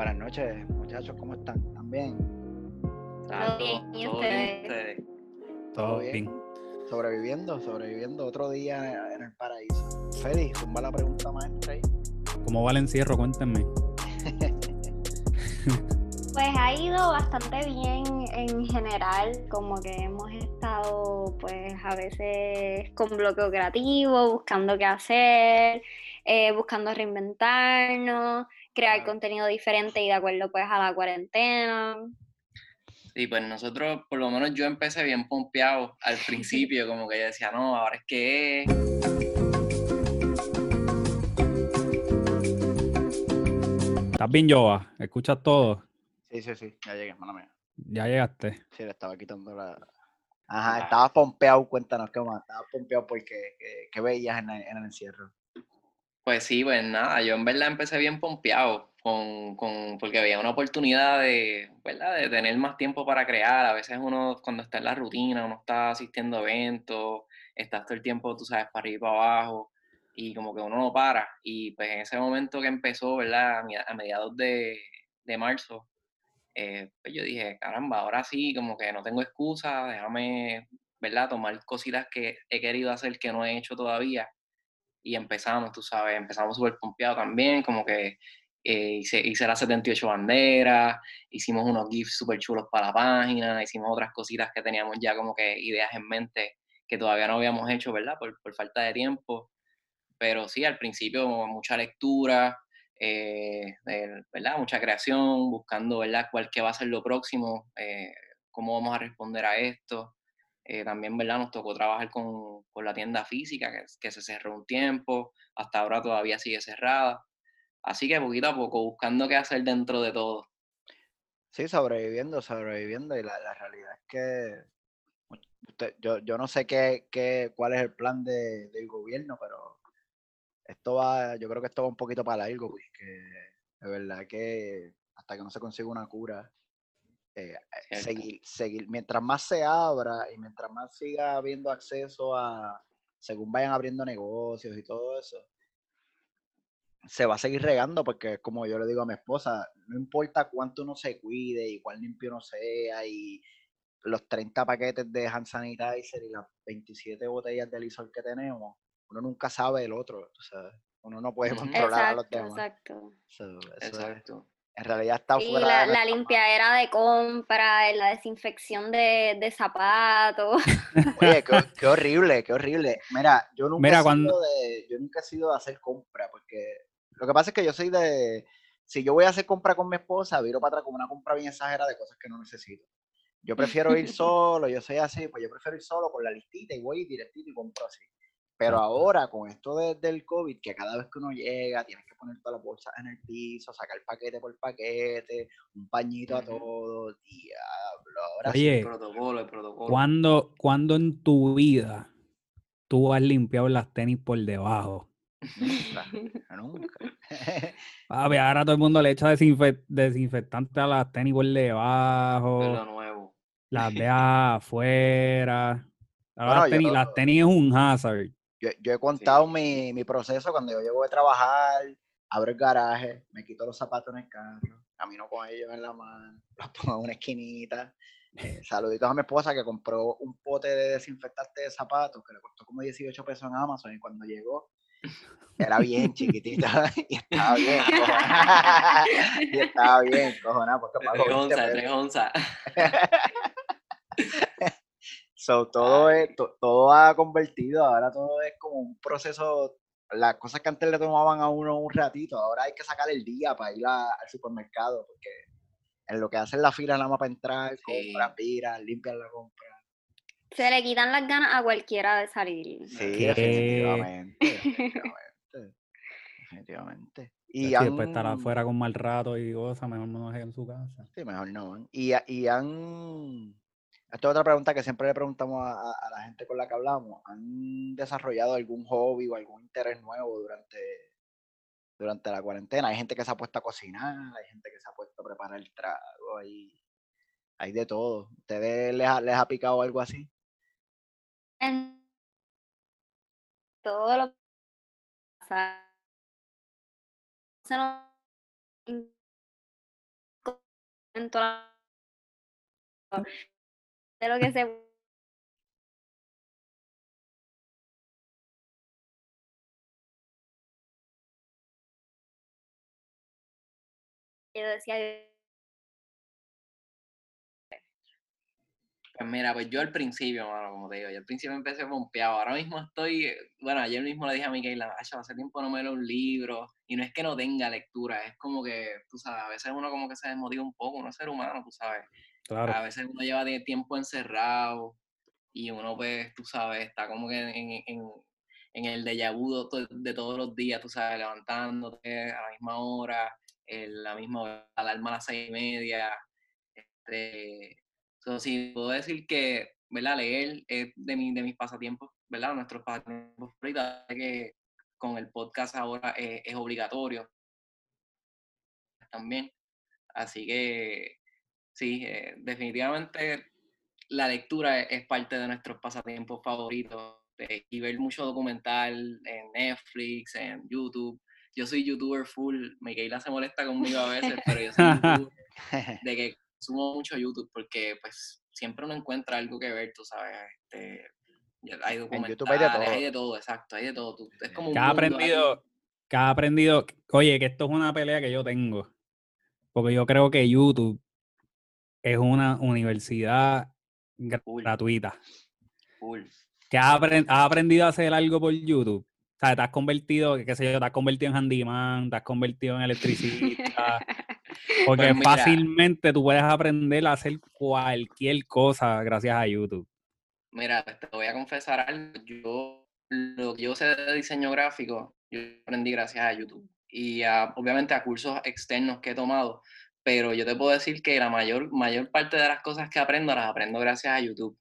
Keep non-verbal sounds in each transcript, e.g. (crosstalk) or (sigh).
Buenas noches, muchachos, ¿cómo están? ¿Están bien? Todo bien, ¿y todo ustedes? Todo bien. Sobreviviendo, sobreviviendo otro día en el paraíso. Félix, tumba la pregunta maestra ahí. ¿Cómo va el encierro? Cuéntenme. (laughs) Pues ha ido bastante bien en general, como que hemos estado pues a veces con bloqueo creativo, buscando qué hacer, eh, buscando reinventarnos, crear Claro. contenido diferente y de acuerdo pues a la cuarentena. Sí, pues nosotros, por lo menos yo empecé bien pompeado al principio, como que yo decía, no, ahora es que es. ¿Estás bien, Joa? ¿Escuchas todo? Sí, sí, sí, ya llegué, mala mía. Ya llegaste. Sí, le estaba quitando la. Ajá, estabas pompeado, cuéntanos qué más. Estabas pompeado porque qué, qué veías en el, en el encierro. Pues sí, pues nada, yo en verdad empecé bien pompeado, con, con, porque había una oportunidad de, ¿verdad? de tener más tiempo para crear. A veces uno, cuando está en la rutina, uno está asistiendo a eventos, estás todo el tiempo, tú sabes, para arriba y para abajo, y como que uno no para. Y pues en ese momento que empezó, ¿verdad? A mediados de, de marzo, eh, pues yo dije, caramba, ahora sí, como que no tengo excusa, déjame, ¿verdad? Tomar cositas que he querido hacer que no he hecho todavía y empezamos, tú sabes, empezamos súper pompeados también, como que eh, hice, hice las 78 banderas, hicimos unos GIFs súper chulos para la página, hicimos otras cositas que teníamos ya como que ideas en mente que todavía no habíamos hecho, ¿verdad? Por, falta de tiempo. Pero sí, al principio mucha lectura, eh, ¿verdad? Mucha creación, buscando, ¿verdad? ¿Cuál qué va a ser lo próximo? eh, ¿Cómo vamos a responder a esto? Eh, también, ¿verdad? Nos tocó trabajar con, con la tienda física, que, que se cerró un tiempo, hasta ahora todavía sigue cerrada. Así que poquito a poco, buscando qué hacer dentro de todo. Sí, sobreviviendo, sobreviviendo. Y la, la realidad es que yo, yo no sé qué, qué, cuál es el plan de- del gobierno, pero esto va, yo creo que esto va un poquito para largo, porque de verdad que hasta que no se consiga una cura, eh, seguir, seguir, mientras más se abra y mientras más siga habiendo acceso a, según vayan abriendo negocios y todo eso, se va a seguir regando porque como yo le digo a mi esposa, no importa cuánto uno se cuide y cuán limpio uno sea y los 30 paquetes de hand sanitizer y las 27 botellas de Lysol que tenemos, uno nunca sabe el otro, tú sabes. Uno no puede controlar a los demás. exacto. So, eso es- Exacto. En realidad está fuera la, de la limpiadera de compra, la desinfección de, de zapatos. (laughs) Oye, qué, qué horrible, qué horrible. Mira, yo nunca, Mira, he sido cuando- de, yo nunca he sido de hacer compra, porque lo que pasa es que yo soy de, si yo voy a hacer compra con mi esposa, viro para atrás con una compra bien exagerada de cosas que no necesito. Yo prefiero ir (laughs) solo, yo soy así, pues yo prefiero ir solo con la listita y voy directito y compro así. Pero ahora, con esto de- del COVID, que cada vez que uno llega, tienes que poner todas las bolsas en el piso, sacar paquete por paquete, un pañito a todo, diablo. Ahora Oye, El protocolo, el protocolo. ¿cuándo, cuándo en tu vida tú has limpiado las tenis por debajo? sí, nunca, (laughs) nunca. (laughs) Papi, ahora todo el mundo le echa desinfe- desinfectante a las tenis por Es debajo, lo nuevo. las (laughs) deja afuera. Ahora Bueno, las, tenis, las tenis es un hazard. Yo, yo he contado mi, mi proceso cuando yo llego de trabajar, abro el garaje, me quito los zapatos en el carro, camino con ellos en la mano, (laughs) los pongo en una esquinita. Eh, saluditos a mi esposa que compró un pote de desinfectante de zapatos que le costó como 18 pesos en Amazon y cuando llegó era bien chiquitita (laughs) y estaba bien cojonada. (laughs) y estaba bien cojonada porque pagó 3 20 onzas, de pesos. 3 onzas. So, todo, es, to- todo ha convertido, ahora todo es como un proceso, las cosas que antes le tomaban a uno un ratito, ahora hay que sacar el día para ir a- al supermercado, porque en lo que hacen la fila nada más para entrar, Sí. compran, viran, limpian la compra. Se le quitan las ganas a cualquiera de salir. Sí, ¿Qué? definitivamente, (laughs) definitivamente, definitivamente. Y han, después estar afuera con mal rato y cosas, mejor no deje en su casa. Sí, mejor no. Y, y han. Esta es otra pregunta que siempre le preguntamos a, la gente con la que hablamos. ¿Han desarrollado algún hobby o algún interés nuevo durante, durante la cuarentena? Hay gente que se ha puesto a cocinar, hay gente que se ha puesto a preparar el trago, hay, hay de todo. ¿Ustedes les les ha picado algo así? En todo lo que pasa. Se nos en de lo que se Pues mira, pues yo al principio, mano, como te digo, yo al principio empecé pompeado. Ahora mismo estoy, eh, bueno, ayer mismo le dije a Micaela, "Acho, hace tiempo no me leo un libro. Y no es que no tenga lectura, es como que, tú sabes, a veces uno como que se desmotiva un poco, uno es ser humano, tú sabes. Claro. A veces uno lleva tiempo encerrado y uno, pues, tú sabes, está como que en, en, en el déjà vu de, todos los días, tú sabes, levantándote a la misma hora, en la misma hora, alarma a las seis y media. Este, so, sí, puedo decir que, ¿verdad? Leer es de, mi, de mis pasatiempos, ¿verdad? Nuestros pasatiempos favoritos, que con el podcast ahora es, es obligatorio también. Así que, sí, eh, definitivamente la lectura es, es, parte de nuestros pasatiempos favoritos eh, y ver mucho documental en Netflix, en YouTube. Yo soy youtuber full, Micaela se molesta conmigo a veces, pero yo soy youtuber (laughs) de que consumo mucho YouTube porque pues siempre uno encuentra algo que ver, tú sabes, este, hay documentales, hay de, hay de todo, exacto, hay de todo. Tú, es como un que ha aprendido, que ha aprendido, oye, que esto es una pelea que yo tengo, porque yo creo que YouTube es una universidad Full. gratuita. Full. Que has, aprend has aprendido a hacer algo por YouTube. O sea, te has convertido, qué sé yo, te has convertido en handyman, te has convertido en (laughs) electricista. Porque Pues mira. fácilmente tú puedes aprender a hacer cualquier cosa gracias a YouTube. Mira, te voy a confesar algo. Yo, lo que yo sé de diseño gráfico, yo aprendí gracias a YouTube. Y a- obviamente a cursos externos que he tomado. Pero yo te puedo decir que la mayor, mayor parte de las cosas que aprendo las aprendo gracias a YouTube.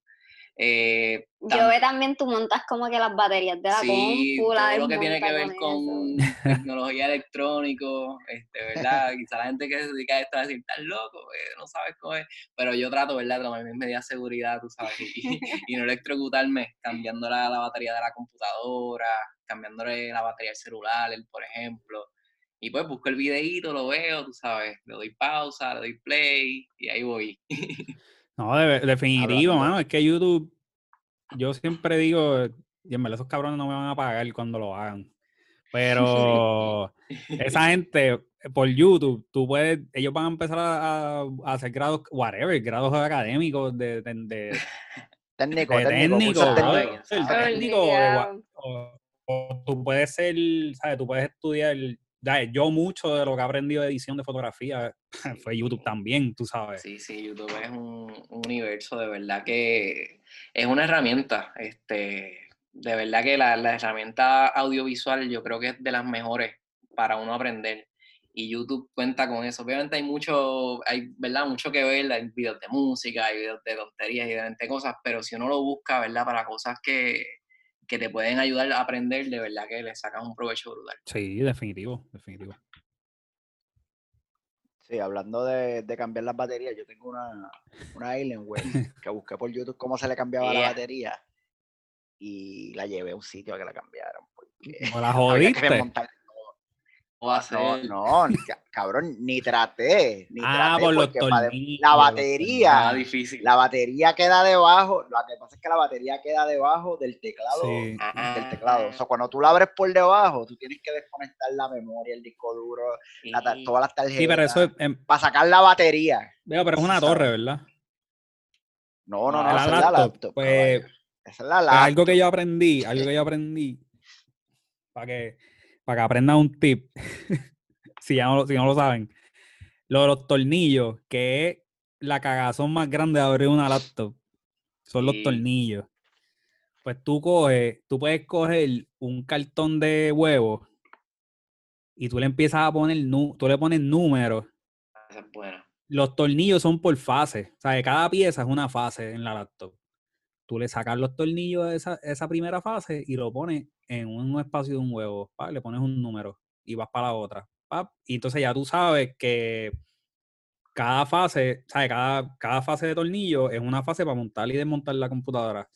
Eh, Yo tam- ve también tú montas como que las baterías de la Sí, todo lo que tiene que ver con tecnología electrónica, este, ¿verdad? (laughs) Quizá la gente que se dedica a esto va a decir, estás loco, eh, no sabes cómo es. Pero yo trato, ¿verdad? De tomar mis medidas de seguridad, tú sabes, y, y (laughs) no electrocutarme cambiando la, la batería de la computadora, cambiándole la batería del celular, el- por ejemplo. Y pues busco el videíto, lo veo, tú sabes, le doy pausa, le doy play y ahí voy. (laughs) No, de- definitivo, Hablando- mano. Es que YouTube, yo siempre digo, y en verdad esos cabrones no me van a pagar cuando lo hagan. Pero (laughs) esa gente, por YouTube, tú puedes, ellos van a empezar a, hacer grados, whatever, grados académicos de, de, de- Técnico, de técnico, técnico, o, o- o tú puedes ser, ¿sabes? Tú puedes estudiar. Yo mucho de lo que he aprendido de edición de fotografía (laughs) fue YouTube también, tú sabes. Sí, sí, YouTube es un, un universo de verdad que es una herramienta. Este, de verdad que la, la herramienta audiovisual yo creo que es de las mejores para uno aprender. Y YouTube cuenta con eso. Obviamente hay mucho, hay, ¿verdad? Mucho que ver, hay videos de música, hay videos de tonterías y de 20 cosas, pero si uno lo busca, ¿verdad? Para cosas que, que te pueden ayudar a aprender, de verdad que le sacas un provecho brutal. Sí, definitivo, definitivo. Sí, hablando de, de cambiar las baterías, yo tengo una, una Alienware (laughs) que busqué por YouTube cómo se le cambiaba la batería y la llevé a un sitio a que la cambiaran. Porque ¿No la (laughs) había que No, no, ca- cabrón, ni traté. Ni Ah, traté por los tornillos. la batería, difícil. la batería queda debajo. Lo que pasa es que la batería queda debajo del teclado. Sí. Del teclado. O sea, cuando tú la abres por debajo, tú tienes que desconectar la memoria, el disco duro, la Sí. todas las tarjetas. Sí, pero eso es, em, Para sacar la batería. veo, pero es una torre, ¿verdad? No, no, Ah, no, la esa es la laptop, pues. Esa es la Pues laptop. algo que yo aprendí, algo que yo aprendí, para que, para que aprendan un tip, (laughs) si, ya no, lo- si no lo saben, lo de los tornillos, que es la cagazón más grande de abrir una laptop, son los Sí. tornillos. Pues tú coges, tú puedes coger un cartón de huevos y tú le empiezas a poner, tú le pones números. Esa es buena. Los tornillos son por fase, o sea, que cada pieza es una fase en la laptop. Tú le sacas los tornillos de esa, primera fase y lo pones en un espacio de un huevo, le pones un número y vas para la otra. y entonces ya tú sabes que cada fase, ¿sabes? Cada, cada fase de tornillo es una fase para montar y desmontar la computadora.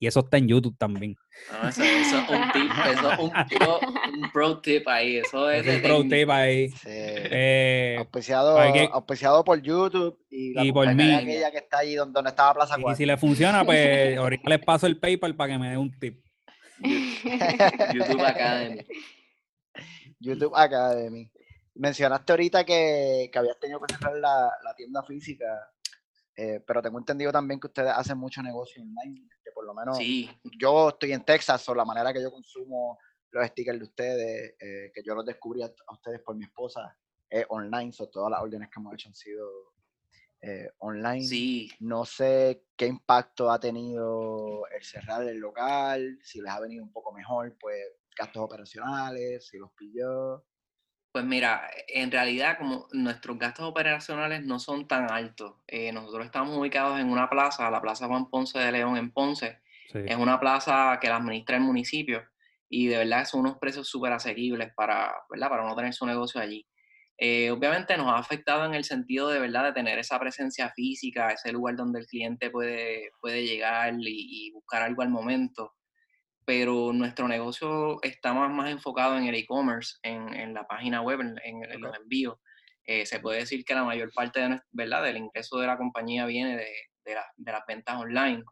Y eso está en YouTube también. No, eso, eso es un tip, (laughs) eso es un pro, un pro tip ahí. Eso es Es un pro tip ahí. Sí. Eh, auspiciado, hay que- auspiciado por YouTube y, la Y por mí. aquella que está allí donde, donde estaba Plaza y si le funciona, pues (laughs) ahorita les paso el PayPal para que me dé un tip. (laughs) YouTube Academy. YouTube Academy. Mencionaste ahorita que, que habías tenido que cerrar la, la tienda física, eh, pero tengo entendido también que ustedes hacen mucho negocio online, que por lo menos Sí, yo estoy en Texas, o la manera que yo consumo los stickers de ustedes, eh, que yo los descubrí a, a ustedes por mi esposa, es online, so todas las órdenes que hemos hecho han sido eh, online. sí. No sé qué impacto ha tenido el cerrar el local, si les ha venido un poco mejor, pues gastos operacionales, si los pilló. Pues mira, en realidad como nuestros gastos operacionales no son tan altos. eh, nosotros estamos ubicados en una plaza, la Plaza Juan Ponce de León en Ponce. Sí. Es una plaza que la administra el municipio y de verdad son unos precios súper asequibles para, ¿verdad? para uno tener su negocio allí. Eh, obviamente nos ha afectado en el sentido de verdad de tener esa presencia física, ese lugar donde el cliente puede, puede llegar y, y buscar algo al momento. Pero nuestro negocio está más, más enfocado en el e-commerce, en, en la página web, en, en- los envíos. Eh, se puede decir que la mayor parte de, ¿verdad? del ingreso de la compañía viene de, de la- de las ventas online.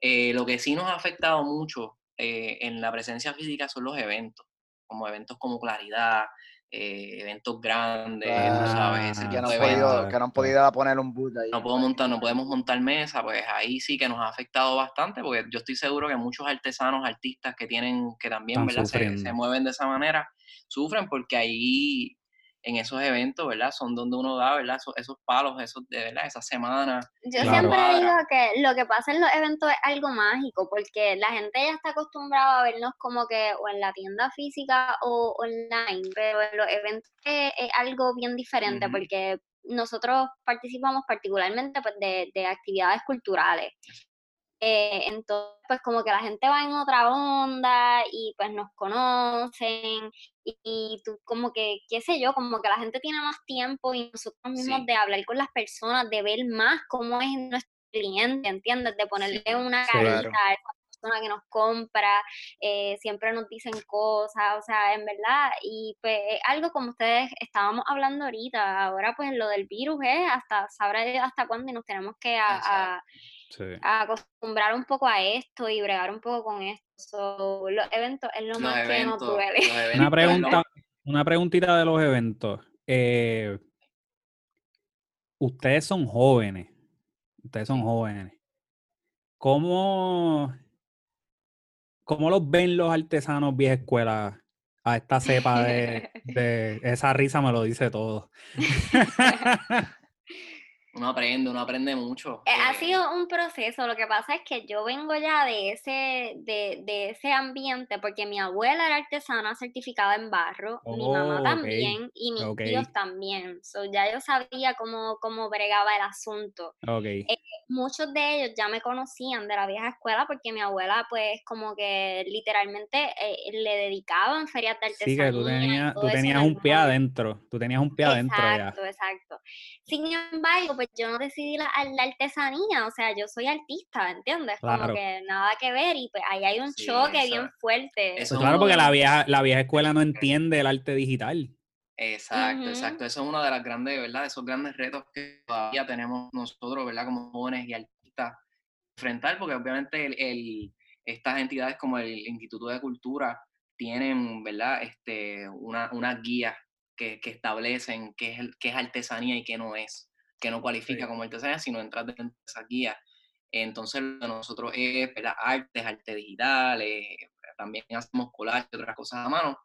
Eh, lo que sí nos ha afectado mucho eh, en la presencia física son los eventos, como eventos como Claridad, eh, eventos grandes, tú sabes, ese Ah, que no, han podido, que no han exacto. podido poner un boot ahí. No, puedo montar, no podemos montar mesa, pues ahí sí que nos ha afectado bastante, porque yo estoy seguro que muchos artesanos, artistas que tienen, que también. Se, mueven de esa manera, sufren porque ahí en esos eventos, ¿verdad? Son donde uno da, ¿verdad? Esos, esos palos, esos de verdad, esas semanas. Yo Claro. siempre digo que lo que pasa en los eventos es algo mágico, porque la gente ya está acostumbrada a vernos como que o en la tienda física o online, pero en los eventos es, es algo bien diferente, porque nosotros participamos particularmente pues, de, de actividades culturales. Eh, entonces, pues como que la gente va en otra onda y pues nos conocen y, y tú como que, qué sé yo, como que la gente tiene más tiempo y nosotros mismos Sí. de hablar con las personas, de ver más cómo es nuestro cliente, ¿entiendes? De ponerle una carita Claro. a esa persona que nos compra, eh, siempre nos dicen cosas, o sea, en verdad, y pues es algo como ustedes estábamos hablando ahorita, ahora pues lo del virus es hasta, sabrá hasta cuándo y nos tenemos que a, Sí. a acostumbrar un poco a esto y bregar un poco con esto. So, los eventos es lo Los más que nos eventos, duele. (laughs) eventos Una pregunta, una preguntita de los eventos. Eh, ustedes son jóvenes. Ustedes son jóvenes. ¿Cómo, cómo los ven los artesanos vieja escuela a esta cepa de, (laughs) de- esa risa me lo dice todo? (laughs) Uno aprende, uno aprende mucho. Eh, Ha eh, sido un proceso, lo que pasa es que yo vengo ya de ese, de, de ese ambiente, porque mi abuela era artesana certificada en barro, mi mamá Oh, también, y mis tíos también. So, ya yo sabía cómo, cómo bregaba el asunto. Ok. muchos de ellos ya me conocían de la vieja escuela porque mi abuela pues como que literalmente eh, le dedicaban ferias de Sí, artesanía que tú tenías, tú tenías un pie adentro. Tú tenías un pie adentro ya. Exacto, exacto. Sin embargo, pues yo no decidí la, la artesanía, o sea, yo soy artista, ¿entiendes? Claro. Como que nada que ver y pues ahí hay un Sí, choque eso- bien fuerte. eso Pues es claro, porque la vieja, la vieja escuela no entiende el arte digital. Exacto, exacto. Eso es uno de las grandes, ¿verdad? De esos grandes retos que todavía tenemos nosotros, ¿verdad? Como jóvenes y artistas, enfrentar, porque obviamente el, el- estas entidades como el Instituto de Cultura tienen, ¿verdad? Este, una, unas guías que, que establecen qué es, el- qué es artesanía y qué no es, que no cualifica Sí. como artesanía, sino entrar dentro de esas guías. Entonces, lo de nosotros es, ¿verdad? Artes, arte digital, eh, también hacemos collage y otras cosas a mano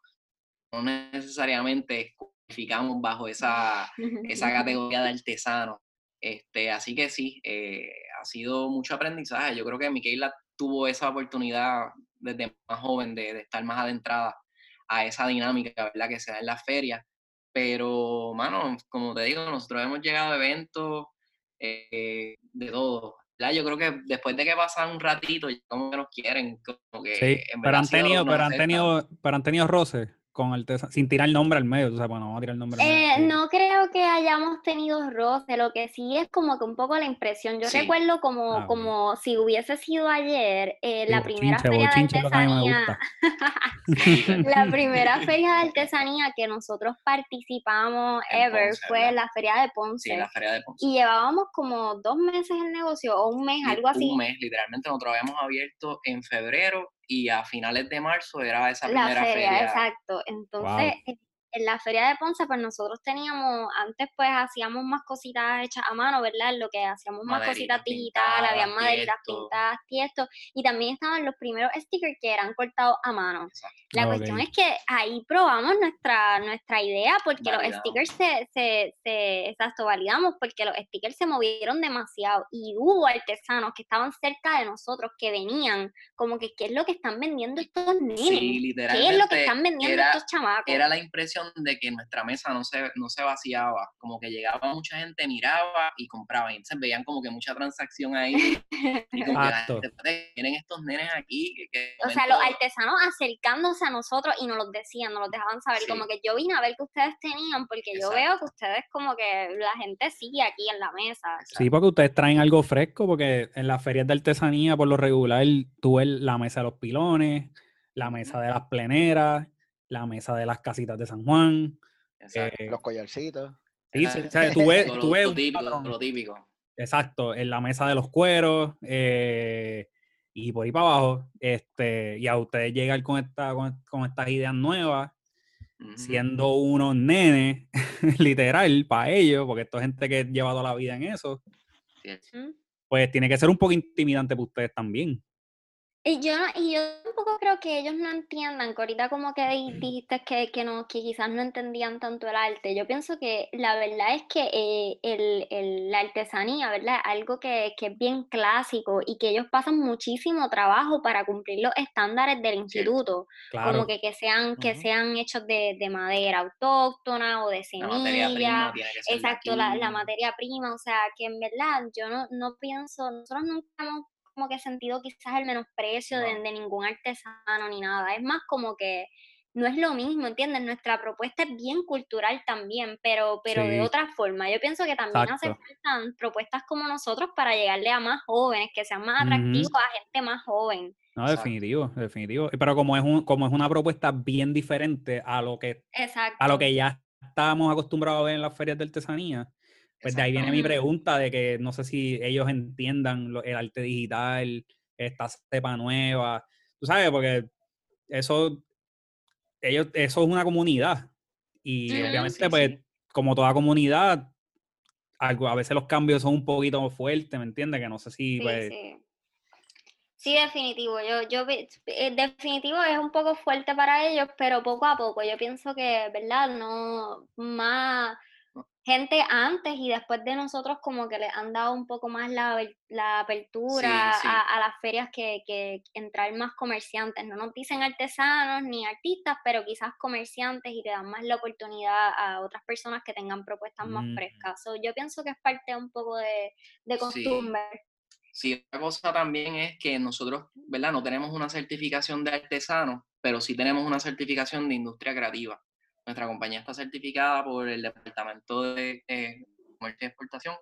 no necesariamente cualificamos bajo esa, esa (laughs) categoría de artesano. Este, así que sí, eh, ha sido mucho aprendizaje. Yo creo que Miquela tuvo esa oportunidad desde más joven de, de estar más adentrada a esa dinámica, ¿verdad? Que se da en las ferias. Pero, mano, como te digo, nosotros hemos llegado a eventos eh, de todo. ¿verdad? Yo creo que después de que pasan un ratito, ya como que nos quieren, como que Sí, pero han tenido, pero han tenido, pero han tenido roces con? Sin tirar el nombre al medio, tú sabes, bueno, vamos a tirar el nombre al Eh, medio. no creo que hayamos tenido roce, lo que sí es como que un poco la impresión. Yo Sí. recuerdo como, Ah, como si hubiese sido ayer, eh, la primera feria de artesanía, (laughs) la (laughs) primera feria de artesanía que nosotros participamos En ever Ponce, fue ¿verdad? la feria de Ponce. Sí, la feria de Ponce. Y llevábamos como dos meses el negocio o un mes, algo así. Un mes, literalmente nosotros habíamos abierto en febrero y a finales de marzo era esa La primera feria, feria. exacto. Entonces, en, en la feria de Ponce, pues nosotros teníamos, antes pues hacíamos más cositas hechas a mano, ¿verdad? Lo que hacíamos más cositas digitales, había pintadas, maderitas pintadas, tiesto, y también estaban los primeros stickers que eran cortados a mano. Exacto. La Ah, cuestión es que ahí probamos nuestra, nuestra idea porque los stickers se, se, se, exacto, validamos porque los stickers se movieron demasiado y hubo artesanos que estaban cerca de nosotros que venían como que qué es lo que están vendiendo estos nenes, Sí, qué es lo que están vendiendo era- estos chamacos. Era la impresión de que nuestra mesa no se, no se vaciaba, como que llegaba mucha gente, miraba y compraba, y entonces veían como que mucha transacción ahí, y como que la Exacto. gente, "Espérate, vienen estos nenes aquí, que, que O sea, los artesanos acercándose a nosotros y nos los decían, nos los dejaban saber. Como que yo vine a ver que ustedes tenían, porque yo veo que ustedes como que la gente sigue aquí en la mesa. Sí, porque ustedes traen algo fresco, porque en las ferias de artesanía, por lo regular, tú ves la mesa de los pilones, la mesa de las pleneras, la mesa de las casitas de San Juan. Exacto. eh, Los collarcitos. sí, tú (laughs) ves, tú lo, ves lo un típico, patrón. lo típico. Exacto, en la mesa de los cueros eh, y por ahí para abajo. Este, y a ustedes llegar con, esta, con, con estas ideas nuevas, siendo unos nenes, (laughs) literal, para ellos, porque esto es gente que lleva toda la vida en eso, Sí, pues tiene que ser un poco intimidante para ustedes también. Y yo, no- y yo tampoco creo que ellos no entiendan, que ahorita como que di- dijiste que, que, no, que quizás no entendían tanto el arte. Yo pienso que la verdad es que eh, el, el- la artesanía, ¿verdad? Algo que, que es bien clásico y que ellos pasan muchísimo trabajo para cumplir los estándares del instituto. Claro. Como que, que sean, que sean hechos de, de madera autóctona o de La materia semilla. prima tiene que ser de Exacto, la, la materia prima, o sea, que en verdad yo no, no pienso, nosotros nunca hemos como que sentido quizás el menosprecio de, No. de ningún artesano ni nada, es más como que no es lo mismo, ¿entiendes? Nuestra propuesta es bien cultural también, pero, pero de Sí. otra forma. Yo pienso que también hace Exacto. falta propuestas como nosotros para llegarle a más jóvenes, que sean más atractivos a gente más joven. No, definitivo, definitivo. Pero como es, un, como es una propuesta bien diferente a lo que, Exacto. a lo que ya estábamos acostumbrados a ver en las ferias de artesanía, pues de ahí viene mi pregunta de que no sé si ellos entiendan lo- el arte digital, esta cepa nueva, tú sabes, porque eso, ellos, eso es una comunidad. Y obviamente, sí, pues, sí. como toda comunidad, algo, a veces los cambios son un poquito fuertes, ¿me entiendes? Que no sé si, Sí, pues, sí. Definitivo. Yo, yo, eh, definitivo es un poco fuerte para ellos, pero poco a poco. Yo pienso que, ¿verdad? No, más gente antes y después de nosotros como que les han dado un poco más la, apertura Sí, sí. A, a las ferias que, que entrar más comerciantes. No nos dicen artesanos ni artistas, pero quizás comerciantes y le dan más la oportunidad a otras personas que tengan propuestas más Mm. frescas. So, yo pienso que es parte un poco de, de Sí. costumbre. Sí, otra cosa también es que nosotros, ¿verdad? No tenemos una certificación de artesano, pero sí tenemos una certificación de industria creativa. Nuestra compañía está certificada por el Departamento de eh, Comercio y Exportación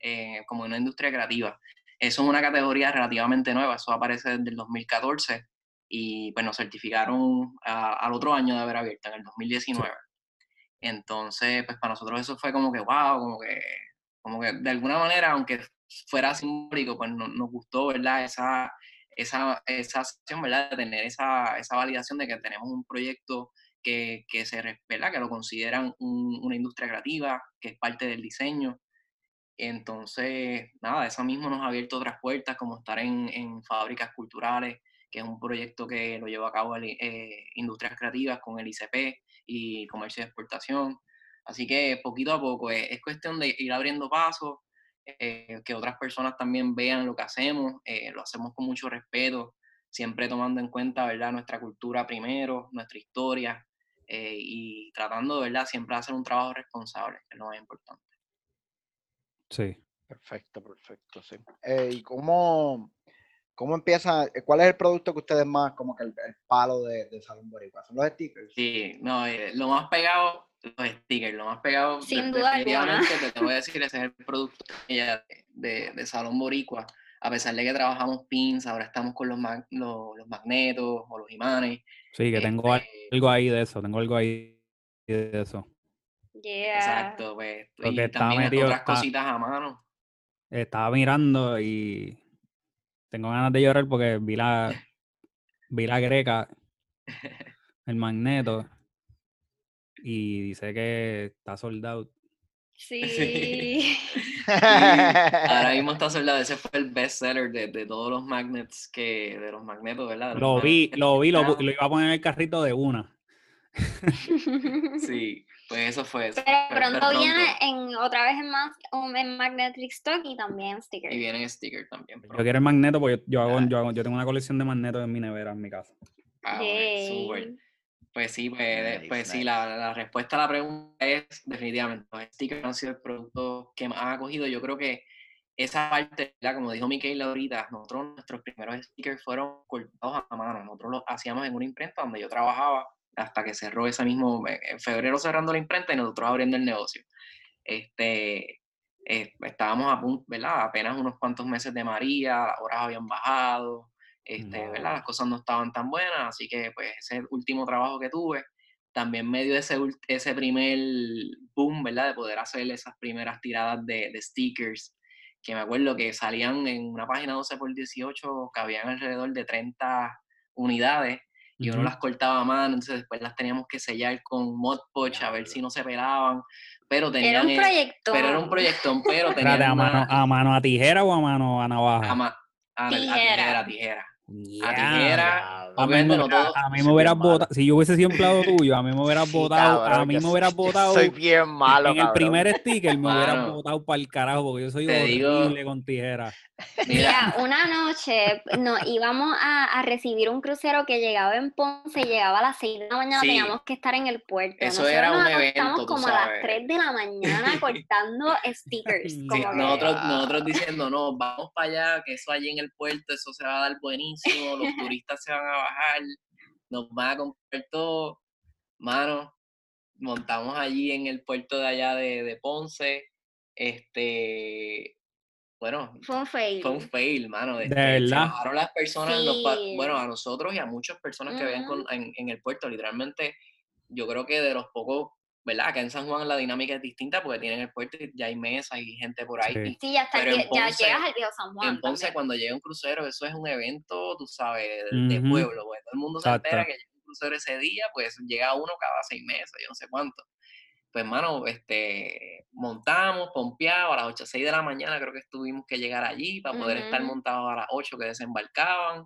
eh, como una industria creativa. Eso es una categoría relativamente nueva, eso aparece desde el 2014 y pues nos certificaron a- al otro año de haber abierto, en el 2019. Entonces, pues para nosotros eso fue como que, wow, como que, como que de alguna manera, aunque fuera simbólico, pues no- nos gustó, ¿verdad? Esa, esa, esa acción, ¿verdad? De tener esa, esa validación de que tenemos un proyecto que, que se respeta, que lo consideran un- una industria creativa, que es parte del diseño. Entonces, nada, eso mismo nos ha abierto otras puertas, como estar en, en fábricas culturales, que es un proyecto que lo lleva a cabo el, eh, Industrias Creativas con el ICP y Comercio y Exportación. Así que poquito a poco es cuestión de ir abriendo pasos, eh, que otras personas también vean lo que hacemos, eh, lo hacemos con mucho respeto, siempre tomando en cuenta ¿verdad? nuestra cultura primero, nuestra historia, eh, y tratando de verdad siempre de hacer un trabajo responsable, que es lo más importante. sí. Perfecto, perfecto, sí. Eh, ¿y cómo, ¿Cómo empieza? eh, ¿Cuál es el producto que ustedes más, como que el, el palo de, de Salón Boricua? ¿Son los stickers? Sí, no, eh, lo más pegado, los stickers, lo más pegado, Sin duda alguna. definitivamente te voy a decir, ese es el producto de, de- de Salón Boricua. A pesar de que trabajamos pins, ahora estamos con los, mag- los, los magnetos o los imanes. Sí, que tengo este, algo ahí de eso, tengo algo ahí de eso. Yeah. Exacto, pues. Porque Y también metido- otras está- cositas a mano. Estaba mirando y tengo ganas de llorar porque vi la, vi la greca, (laughs) el magneto, y dice que está soldado. Sí. (laughs) Ahora (laughs) mismo está soldado, ese fue el best seller de, de todos los magnets que, de los magnetos, ¿verdad? Los Lo vi, lo vi, lo, iba a poner en el carrito de una. Sí, pues eso fue eso. Pero pronto viene en otra vez en, más, un- en Magnetic Stock y también stickers. Y viene en sticker también. Yo quiero el magneto porque yo, yo hago, Ah. yo hago, yo tengo una colección de magnetos en mi nevera en mi casa. Ah, bueno, súper. Yay. Pues sí, pues, Nice, pues sí, la, la respuesta a la pregunta es definitivamente, los stickers han sido el producto que más ha acogido. Yo creo que esa parte, ¿verdad? como dijo Miquel ahorita, nosotros nuestros primeros stickers fueron cortados a mano. Nosotros los hacíamos en una imprenta donde yo trabajaba hasta que cerró ese mismo, eh, en febrero cerrando la imprenta y nosotros abriendo el negocio. Este, eh, estábamos a punto, ¿verdad? Apenas unos cuantos meses de María, las horas habían bajado, este. ¿verdad? Las cosas no estaban tan buenas, así que pues ese último trabajo que tuve, también medio de ese, ese primer boom, ¿verdad? De poder hacer esas primeras tiradas de, de stickers, que me acuerdo que salían en una página 12 por 18, que habían alrededor de 30 unidades, y uno Ujú. las cortaba a mano, entonces después las teníamos que sellar con Mod Podge a ver si no se pelaban, pero tenían... Era un eh, proyecto. pero era un proyectón, pero tenían Espérate, ¿a mano, una- ¿a mano a tijera o a mano a navaja? a ma- a- Tijera. tijera, a tijera. A Tijera, A mí, no hubiera- todo- a mí me hubieras botado, si yo hubiese sido empleado (laughs) tuyo, a mí me hubieras Sí, botado, a mí me hubieras (laughs) botado Soy bien malo, en el cabrón. primer sticker, me hubieras Mano. botado para el carajo, porque yo soy Te digo- horrible con tijera. (laughs) Mira, una noche nos íbamos a, a recibir un crucero que llegaba en Ponce, llegaba a las 6 de la mañana, Sí. teníamos que estar en el puerto. Eso Nosotros era nos un acostamos evento, como a las sabes. 3 de la mañana cortando stickers. Sí, como Sí, que- nosotros, nosotros diciendo, no, vamos para allá, que eso allí en el puerto, eso se va a dar buenísimo, los turistas se van a bajar, nos van a comprar todo. Mano, montamos allí en el puerto de allá de, de Ponce, este, bueno, Fue un fail. fue un fail, mano. ¿De este, se verdad? bajaron las personas, los bueno, a nosotros y a muchas personas que en, en el puerto, literalmente, yo creo que de los pocos, ¿verdad? Acá en San Juan la dinámica es distinta porque tienen el puerto y ya hay mesas y gente por ahí. Sí. Sí, ya, está, Pero ya llegas al viejo San Juan. En Ponce, también. cuando llega un crucero, eso es un evento, tú sabes, de, pueblo, pues todo el mundo se entera que llega un crucero ese día, pues llega uno cada seis meses, yo no sé cuánto. Pues, hermano, este, montamos, pompeados, a las 8 o 6 de la mañana creo que tuvimos que llegar allí para poder estar montados a las 8 que desembarcaban.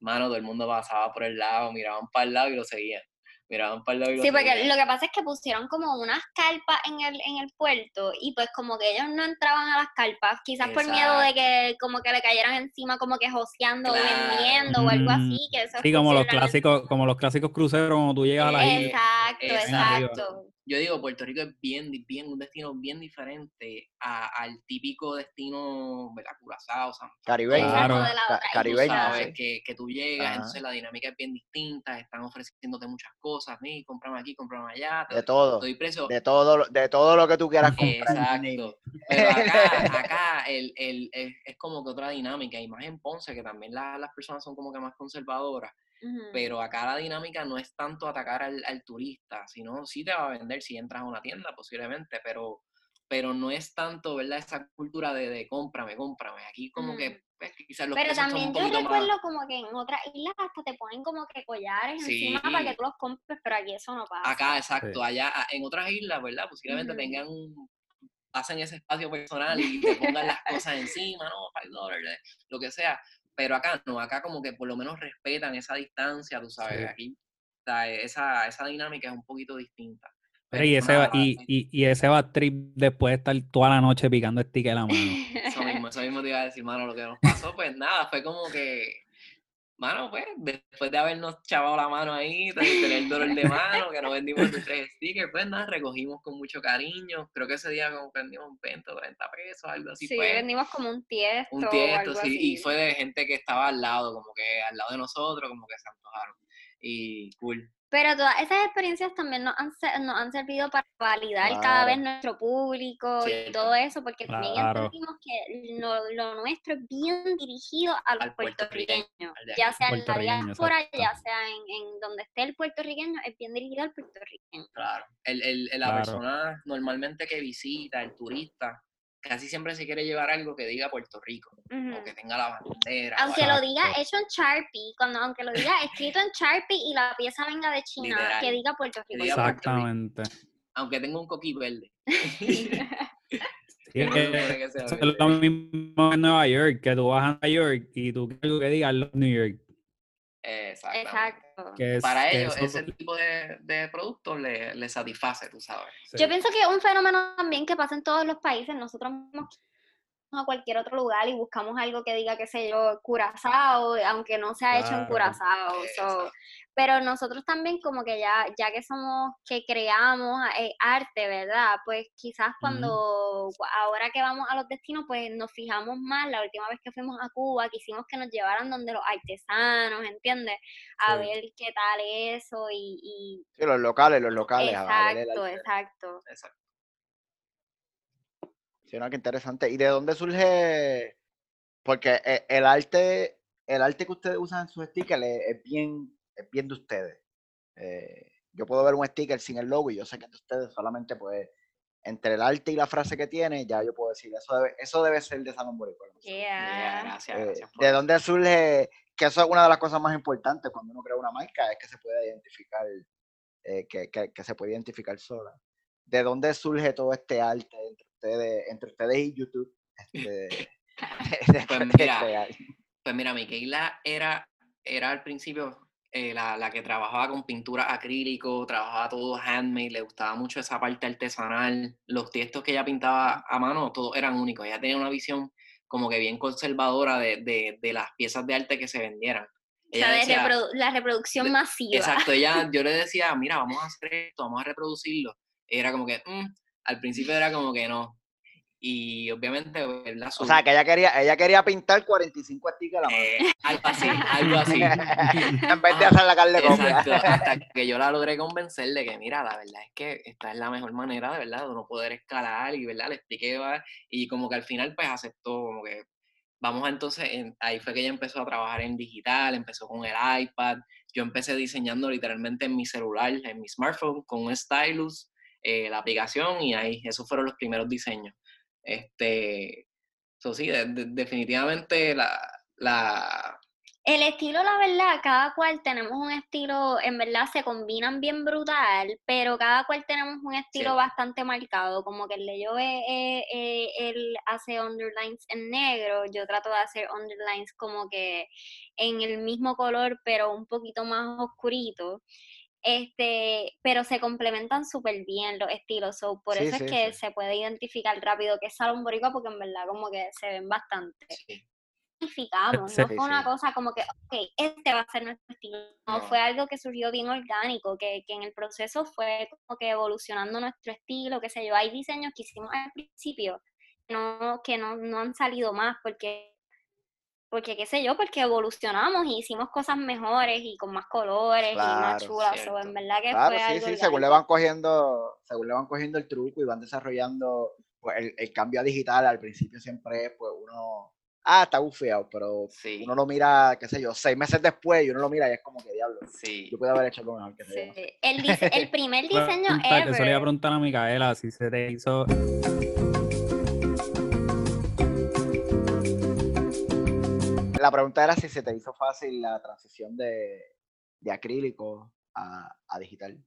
Mano, todo el mundo pasaba por el lado, miraban para el lado y lo seguían. Miraban para el lado y Sí, porque lo que pasa es que pusieron como unas carpas en el, en el puerto y pues como que ellos no entraban a las carpas, quizás por miedo de que como que le cayeran encima como que joseando o Claro. vendiendo o algo Mm, así. Que eso Sí, como los clásicos, como los clásicos cruceros, cuando tú llegas a la isla. Exacto, Exacto. exacto. Yo digo, Puerto Rico es bien, bien, un destino bien diferente a- al típico destino, ¿verdad? Curazao, San Caribeño. Claro. Caribeño, sabes sí. que, que tú llegas, Ajá. entonces la dinámica es bien distinta, están ofreciéndote muchas cosas, mí, comprame aquí, comprame allá, te De todo. doy. De todo, lo- de todo lo que tú quieras comprar. Exacto. Pero acá, acá el, el- es, es como que otra dinámica, y más en Ponce, que también la- las personas son como que más conservadoras, Pero acá la dinámica no es tanto atacar al, al turista, sino sí te va a vender si entras a una tienda posiblemente, pero, pero no es tanto, ¿verdad? Esa cultura de, de cómprame, cómprame. Aquí como Mm. que pues, quizás los Pero precios son también un yo recuerdo más... como que en otras islas hasta te ponen como que collares encima Sí. para que tú los compres, pero aquí eso no pasa. Acá, exacto, allá a- en otras islas, ¿verdad? Posiblemente tengan un hacen ese espacio personal y te pongan las cosas encima, ¿no? Five dólares, lo que sea. Pero acá no, acá como que por lo menos respetan esa distancia, tú sabes. Sí. Aquí o sea, esa, esa dinámica es un poquito distinta. Pero y ese, nada, va- y, y, y ese trip después de estar toda la noche picando sticker a la mano. Eso mismo, eso mismo te iba a decir, mano, lo que nos pasó, pues nada, fue como que Mano, pues, después de habernos chavado la mano ahí, de tener dolor de mano, que no vendimos los tres stickers, pues nada, recogimos con mucho cariño. Creo que ese día como vendimos 20 o 30 pesos, algo así. Sí, vendimos como un tiesto. un o tiesto, algo sí, y fue de gente que estaba al lado, como que al lado de nosotros, como que se antojaron. Y cool. Pero todas esas experiencias también nos han, se- nos han servido para validar cada vez nuestro público y todo eso, porque también entendimos que lo, lo nuestro es bien dirigido a los Al puertorriqueño, puertorriqueños, ya sea en la diáspora, exacto. ya sea en, en donde esté el puertorriqueño, es bien dirigido al puertorriqueño. Claro. El, el- el- la Claro. persona normalmente que visita, el turista, casi siempre se quiere llevar algo que diga Puerto Rico, o que tenga la bandera. Aunque lo diga hecho en Sharpie, cuando, aunque lo diga escrito en Sharpie y la pieza venga de China, Literal. que diga Puerto Rico. diga Puerto Rico. Exactamente. Aunque tenga un coquí verde. (laughs) (laughs) Sí, es No que lo mismo en Nueva York, que tú vas a Nueva York y tú quieres algo que diga Love New York. Exactamente. Exacto. Que es, Para que ellos, ese tipo de, de productos le, le satisface, tú sabes. sí. Yo pienso que es un fenómeno también que pasa en todos los países. Nosotros mismos vamos a cualquier otro lugar y buscamos algo que diga, qué sé yo, Curazao, aunque no sea hecho en Claro. Curazao. so, Exacto. pero nosotros también como que ya, ya que somos, que creamos eh, arte, ¿verdad? Pues quizás cuando, ahora que vamos a los destinos, pues nos fijamos más. La última vez que fuimos a Cuba, quisimos que nos llevaran donde los artesanos, ¿entiendes? A Sí. ver qué tal eso y... y Sí, los locales, los locales. a ver el exacto, arte. exacto. Sí, no, qué interesante. ¿Y de dónde surge? Porque e- el arte, el arte que ustedes usan en sus stickers es, bien, es bien de ustedes. Eh, yo puedo ver un sticker sin el logo y yo sé que es de ustedes, solamente pues entre el arte y la frase que tiene, ya yo puedo decir, eso debe, eso debe ser de Salón Boricua. Yeah. Yeah, gracias, Eh, gracias. por ¿De dónde surge? Que eso es una de las cosas más importantes cuando uno crea una marca, es que se puede identificar, eh, que, que- que se puede identificar sola. ¿De dónde surge todo este arte entre ustedes, entre ustedes y YouTube? Este, (laughs) (laughs) Pues de mira, crear? Pues mira, Miquela era, era al principio eh, la, la que trabajaba con pintura acrílico, trabajaba todo handmade, le gustaba mucho esa parte artesanal. Los textos que ella pintaba a mano, todos eran únicos. Ella tenía una visión como que bien conservadora de, de- de las piezas de arte que se vendieran. O sea, Ella de decía- reprodu- la reproducción de- masiva. Exacto, ella, (laughs) yo le decía, mira, vamos a hacer esto, vamos a reproducirlo. Y era como que, "Mm", al principio era como que no. Y obviamente, ¿verdad? O sea, Su- que ella quería, ella quería pintar 45 stickers a la mano. eh, algo así, algo así. (laughs) en vez de hacer la carne. Exacto, hasta que yo la logré convencer de que, mira, la verdad es que esta es la mejor manera, de verdad, de uno poder escalar y, ¿verdad? Le expliqué, ¿va? y como que al final, pues, aceptó, como que, vamos a entonces, en- ahí fue que ella empezó a trabajar en digital, empezó con el iPad, yo empecé diseñando literalmente en mi celular, en mi smartphone, con un stylus, eh, la aplicación, y ahí, esos fueron los primeros diseños. Este, eso sí, de- de- definitivamente la, la, El estilo, la verdad, cada cual tenemos un estilo, en verdad se combinan bien brutal, pero cada cual tenemos un estilo bastante marcado, como que el de yo, eh, eh, él hace underlines en negro, yo trato de hacer underlines como que en el mismo color, pero un poquito más oscurito. Este, pero se complementan súper bien los estilos, so, por Sí, eso sí, es que sí. se puede identificar rápido que es Salón Boricua, porque en verdad como que se ven bastante Sí, no fue una cosa como que, ok, este va a ser nuestro estilo. No, fue algo que surgió bien orgánico, que, que en el proceso fue como que evolucionando nuestro estilo, qué sé yo. Hay diseños que hicimos al principio que no, que no, no han salido más porque, porque qué sé yo, porque evolucionamos y hicimos cosas mejores y con más colores y más Claro, chulas. cierto. en verdad que Claro, fue sí, algo sí, según le van cogiendo, según le van cogiendo el truco y van desarrollando, pues el, el cambio a digital al principio siempre es, pues uno, ah, está bufeado, pero sí, uno lo mira, qué sé yo, seis meses después y uno lo mira y es como que diablo, sí. yo pude haber hecho algo mejor que Sí. El, el primer diseño Pregunta, que se le iba a ever. preguntar a Micaela si se te hizo. La pregunta era si se te hizo fácil la transición de, de acrílico a, a digital.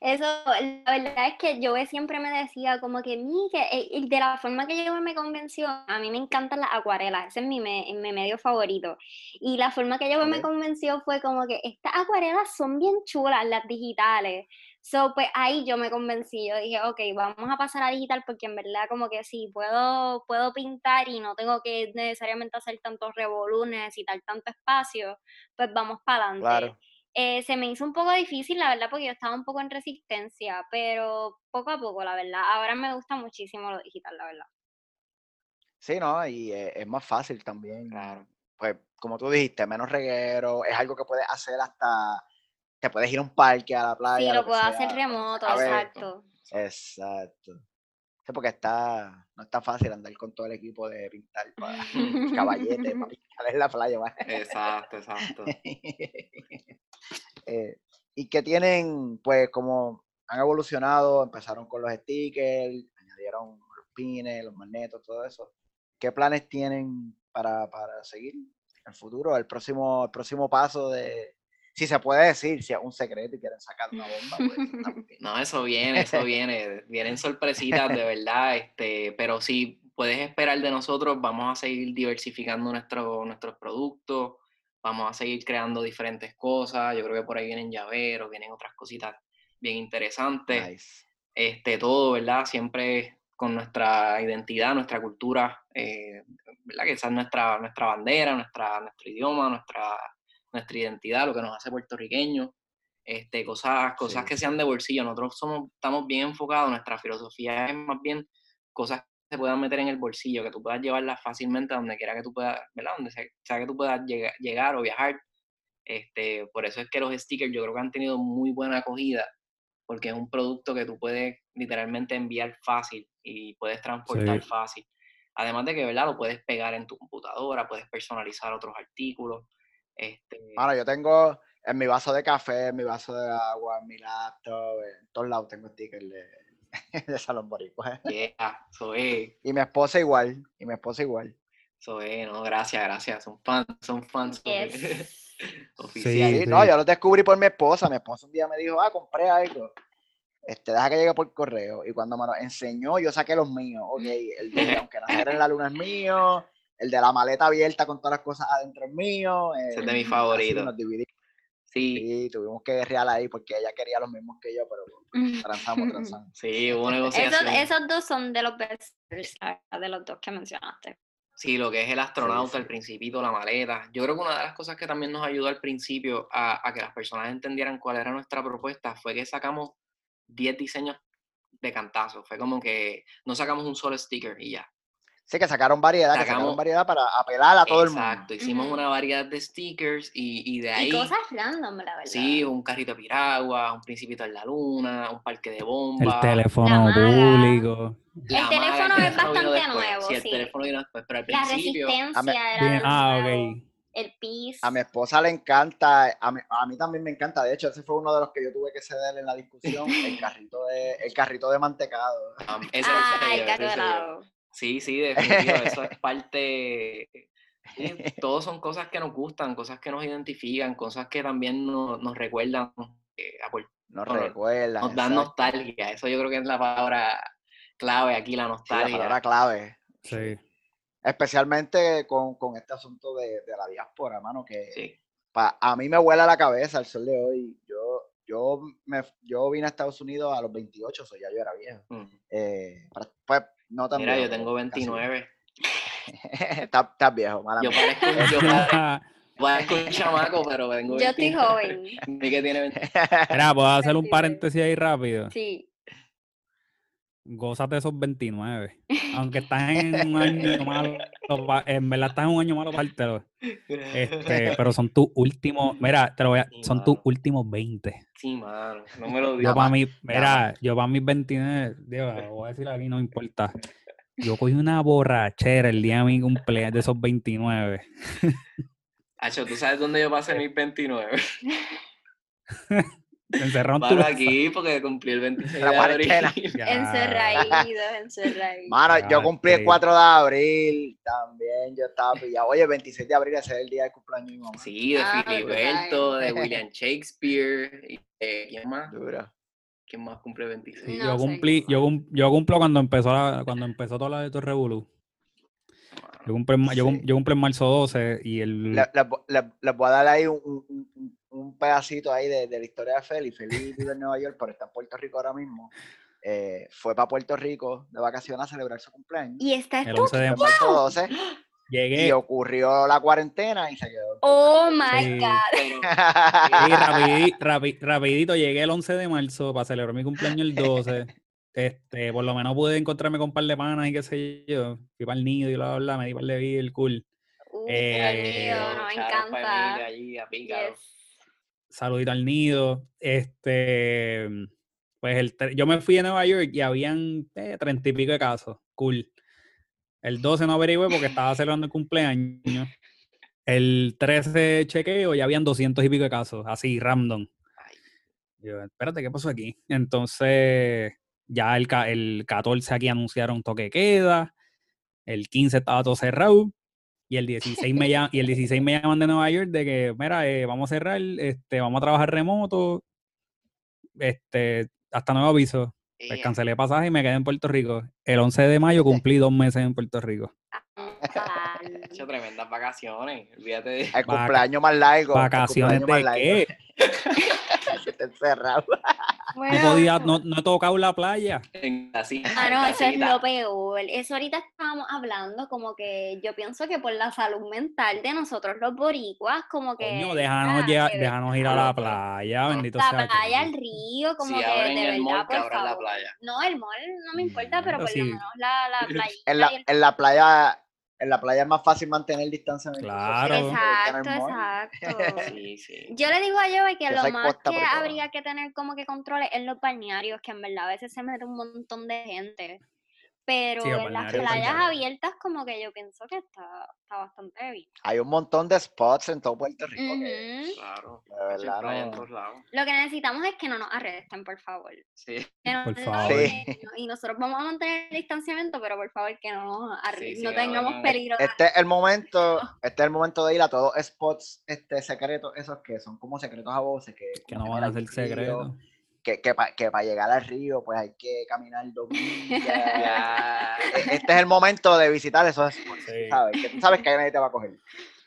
Eso, la verdad es que yo siempre me decía como que, mi, que eh, y de la forma que yo me convenció, a mí me encantan las acuarelas, ese es mi, me- mi medio favorito. Y la forma que yo me convenció fue como que estas acuarelas son bien chulas, las digitales. So, pues ahí yo me convencí, yo dije, ok, vamos a pasar a digital porque en verdad como que sí, puedo, puedo pintar y no tengo que necesariamente hacer tantos revoluciones, necesitar tanto espacio, pues vamos para adelante. Claro. Eh, se me hizo un poco difícil, la verdad, porque yo estaba un poco en resistencia, pero poco a poco, la verdad. Ahora me gusta muchísimo lo digital, la verdad. Sí, ¿no? Y eh, es más fácil también. Claro. Pues, como tú dijiste, menos reguero, es algo que puedes hacer hasta, te puedes ir a un parque, a la playa. Sí, lo que puedo hacer remoto, a ver, exacto. Exacto. Sí, porque está, no está fácil andar con todo el equipo de pintar para (laughs) caballete, para pintar en la playa. ¿va? Exacto, exacto. (laughs) Eh, y que tienen, pues, como han evolucionado, empezaron con los stickers, añadieron los pines, los magnetos, todo eso. ¿Qué planes tienen para, para seguir en el futuro? El próximo, el próximo paso de, si se puede decir, si es un secreto y quieren sacar una bomba, pues. No, eso viene, eso viene. Vienen sorpresitas de verdad, este, pero sí, puedes esperar de nosotros, vamos a seguir diversificando nuestro, nuestros productos, vamos a seguir creando diferentes cosas. Yo creo que por ahí vienen llaveros, vienen otras cositas bien interesantes. Nice. Este, todo, ¿verdad? Siempre con nuestra identidad, nuestra cultura, eh, ¿verdad? Que esa es nuestra, nuestra bandera, nuestra, nuestro idioma, nuestra, nuestra identidad, lo que nos hace puertorriqueños. Este, cosas, cosas Sí. que sean de bolsillo. Nosotros somos, estamos bien enfocados, nuestra filosofía es más bien cosas que se puedan meter en el bolsillo, que tú puedas llevarlas fácilmente a donde quiera que tú puedas, ¿verdad? Donde sea, sea que tú puedas llegar, llegar o viajar. Este, por eso es que los stickers yo creo que han tenido muy buena acogida, porque es un producto que tú puedes literalmente enviar fácil y puedes transportar Sí. fácil. Además de que, ¿verdad? Lo puedes pegar en tu computadora, puedes personalizar otros artículos. Este, Mano, yo tengo en mi vaso de café, en mi vaso de agua, en mi laptop, en todos lados tengo stickers de, (laughs) de Salón Boricua. yeah, eso es, Y mi esposa igual, y mi esposa igual. es, no, gracias, gracias, son fans, son fans Yes. (laughs) oficiales. Sí, Sí, no, yo los descubrí por mi esposa. Mi esposa un día me dijo, ah, compré algo. Este, deja que llegue por correo. Y cuando me lo enseñó, yo saqué los míos. Ok, el de aunque nacer en la luna es mío, el de la maleta abierta con todas las cosas adentro es mío. Ese es de eh, mis así favoritos. nos dividimos. Sí, Sí, tuvimos que guerrear ahí porque ella quería los mismos que yo, pero transamos, (laughs) transamos. sí, hubo Esos, negociación. esos dos son de los best de los dos que mencionaste. Sí, lo que es el astronauta, sí. el principito, la maleta. Yo creo que una de las cosas que también nos ayudó al principio a, a que las personas entendieran cuál era nuestra propuesta fue que sacamos 10 diseños de cantazo. Fue como que no sacamos un solo sticker y ya. Sí, que sacaron variedad, que sacaron Sacamos- variedad para apelar a todo el mundo. Exacto, hicimos una variedad de stickers y, y de ahí... Y cosas random, la verdad. Sí, un carrito de piragua, un principito en la luna, un parque de El bombas. teléfono maga. público. la El teléfono el es teléfono bastante después. nuevo, Sí, el sí. teléfono vino después, pero al La principio... resistencia era ah, nuevo, ok. El pis. A mi esposa le encanta, a mí, a mí también me encanta. De hecho, ese fue uno de los que yo tuve que ceder en la discusión, el (laughs) carrito de, el carrito de mantecado. um, ese Ah, el de yo. Sí, sí, (laughs) definitivo, eso es parte. sí, todos son cosas que nos gustan, cosas que nos identifican, cosas que también nos, nos recuerdan, eh, Nos Bueno, recuerdan. nos dan exacto. nostalgia. Eso yo creo que es la palabra clave aquí, la Sí, la nostalgia. palabra clave. Sí. Especialmente con, con este asunto de, de la diáspora, mano, que Sí, pa- a mí me vuela la cabeza el sol de hoy. Yo, yo, me, yo vine a Estados Unidos a los 28, so ya yo era viejo. mm. Eh, pues no tan Mira, viejo, yo tengo pero casi viejo. 29. (laughs) Estás estás viejo, mala Yo parezco, un- yo pare- (laughs) parezco un chamaco, pero tengo Yo estoy 29. joven. (laughs) Ni que tiene 20. Mira, puedo hacer un 29. paréntesis ahí rápido. Sí. Gózate esos 29. Aunque (laughs) estás en un año malo, en verdad estás en un año malo, pártelo. Este, (laughs) pero son tus últimos, mira, te lo voy a, Sí, son tus últimos 20. Sí, mano, no me lo Yo digas. para ma- mí, mira, yo para mis 29, digo, lo voy a decir aquí, no importa. (laughs) Yo cogí una borrachera el día de mi cumpleaños de esos 29. Acho, ¿tú sabes dónde yo pasé mis 29? Encerrado casa. aquí porque cumplí el 26 La de abril. (laughs) Encerraídos, encerraídos. Mano, yo cumplí el sí. 4 de abril, también yo estaba pillado. Oye, el 26 de abril ese es el día de cumpleaños de mi mamá. Sí, de Ah, Filiberto, de (laughs) William Shakespeare. Y, eh, ¿Quién más? ¿Quién más cumple 26? No yo cumplí, yo, cum- yo cumplo cuando empezó la- cuando empezó toda la de Torre Revolú. Yo cumplo, en, ma- yo, Sí. yo cumplo en marzo 12 y el Le- les vo- le- les voy a dar ahí un, un- un- un pedacito ahí de, de la historia de Feli. Feli vive en Nueva York, pero está en Puerto Rico ahora mismo. Eh, fue para Puerto Rico de vacaciones a celebrar su cumpleaños. Y está El esto. 11 de marzo 12, y Llegué. ocurrió la cuarentena y se quedó. Oh my Sí. God. Rapi- rapidito, llegué el 11 de marzo para celebrar mi cumpleaños el 12. Este, por lo menos pude encontrarme con un par de panas y qué sé yo. Fui para el nido y bla, bla, bla, me di par de beer, cool. Uh, Eh, Dios mío, no me shout out pa' encanta. Allí. Yes. Saludito al nido. Este, pues el, yo me fui a Nueva York y habían eh, treinta y pico de casos. Cool. El 12 no averigüé porque estaba celebrando el cumpleaños. El 13 chequeo y habían 200 y pico de casos, así, random. Yo, espérate, ¿qué pasó aquí? Entonces, ya el, el 14 aquí anunciaron toque queda, el 15 estaba todo cerrado, y el 16 me, (laughs) llam- y el 16 me llaman de Nueva York de que, mira, eh, vamos a cerrar, este, vamos a trabajar remoto, este, hasta nuevo aviso. Pues Eh, cancelé pasaje y me quedé en Puerto Rico. El 11 de mayo cumplí dos meses en Puerto Rico. Tal. hecho tremendas vacaciones. Olvídate de. El cumpleaños más largo. ¿Vacaciones cumpleaños más de largo. (laughs) qué? Se está encerrado. No, Bueno, podía, no, no he tocado la playa. Ah, en no, eso es lo peor. Eso ahorita estábamos hablando, como que yo pienso que por la salud mental de nosotros los boricuas, como que. Coño, déjanos, ah, llegar- de déjanos ir a la playa, bendito La sea playa, Cristo. el río, como Si que abren de el mall, verdad, que por abran la favor. playa. No, el mall no me importa, pero Mierda, por lo sí. menos la, la (laughs) playa. En la, en la playa, en la playa es más fácil mantener distanciamiento. Claro. Exacto, exacto. (laughs) Sí, sí. Yo le digo a Joey que Yo lo más que habría que tener como que controles en los balnearios, que en verdad a veces se mete un montón de gente. Pero Sí, en las playas abiertas como que yo pienso que está, está bastante bien. Hay un montón de spots en todo Puerto Rico. que, Ujú. Claro. de verdad, playa en no- todos lados. Lo que necesitamos es que no nos arresten, por favor. Sí. Que no Por favor. Y nosotros vamos a mantener el distanciamiento, pero por favor que no nos arresten, sí, no tengamos peligro. Este es el momento, (laughs) este es el momento de ir a todos spots este, secretos, esos que son como secretos a voces, que, no van a ser secretos. Que, que para llegar al río, pues hay que caminar dos millas. (laughs) E- Este es el momento de visitar esos spots, Sí. ¿sabes? Que tú sabes que nadie te va a coger. (laughs)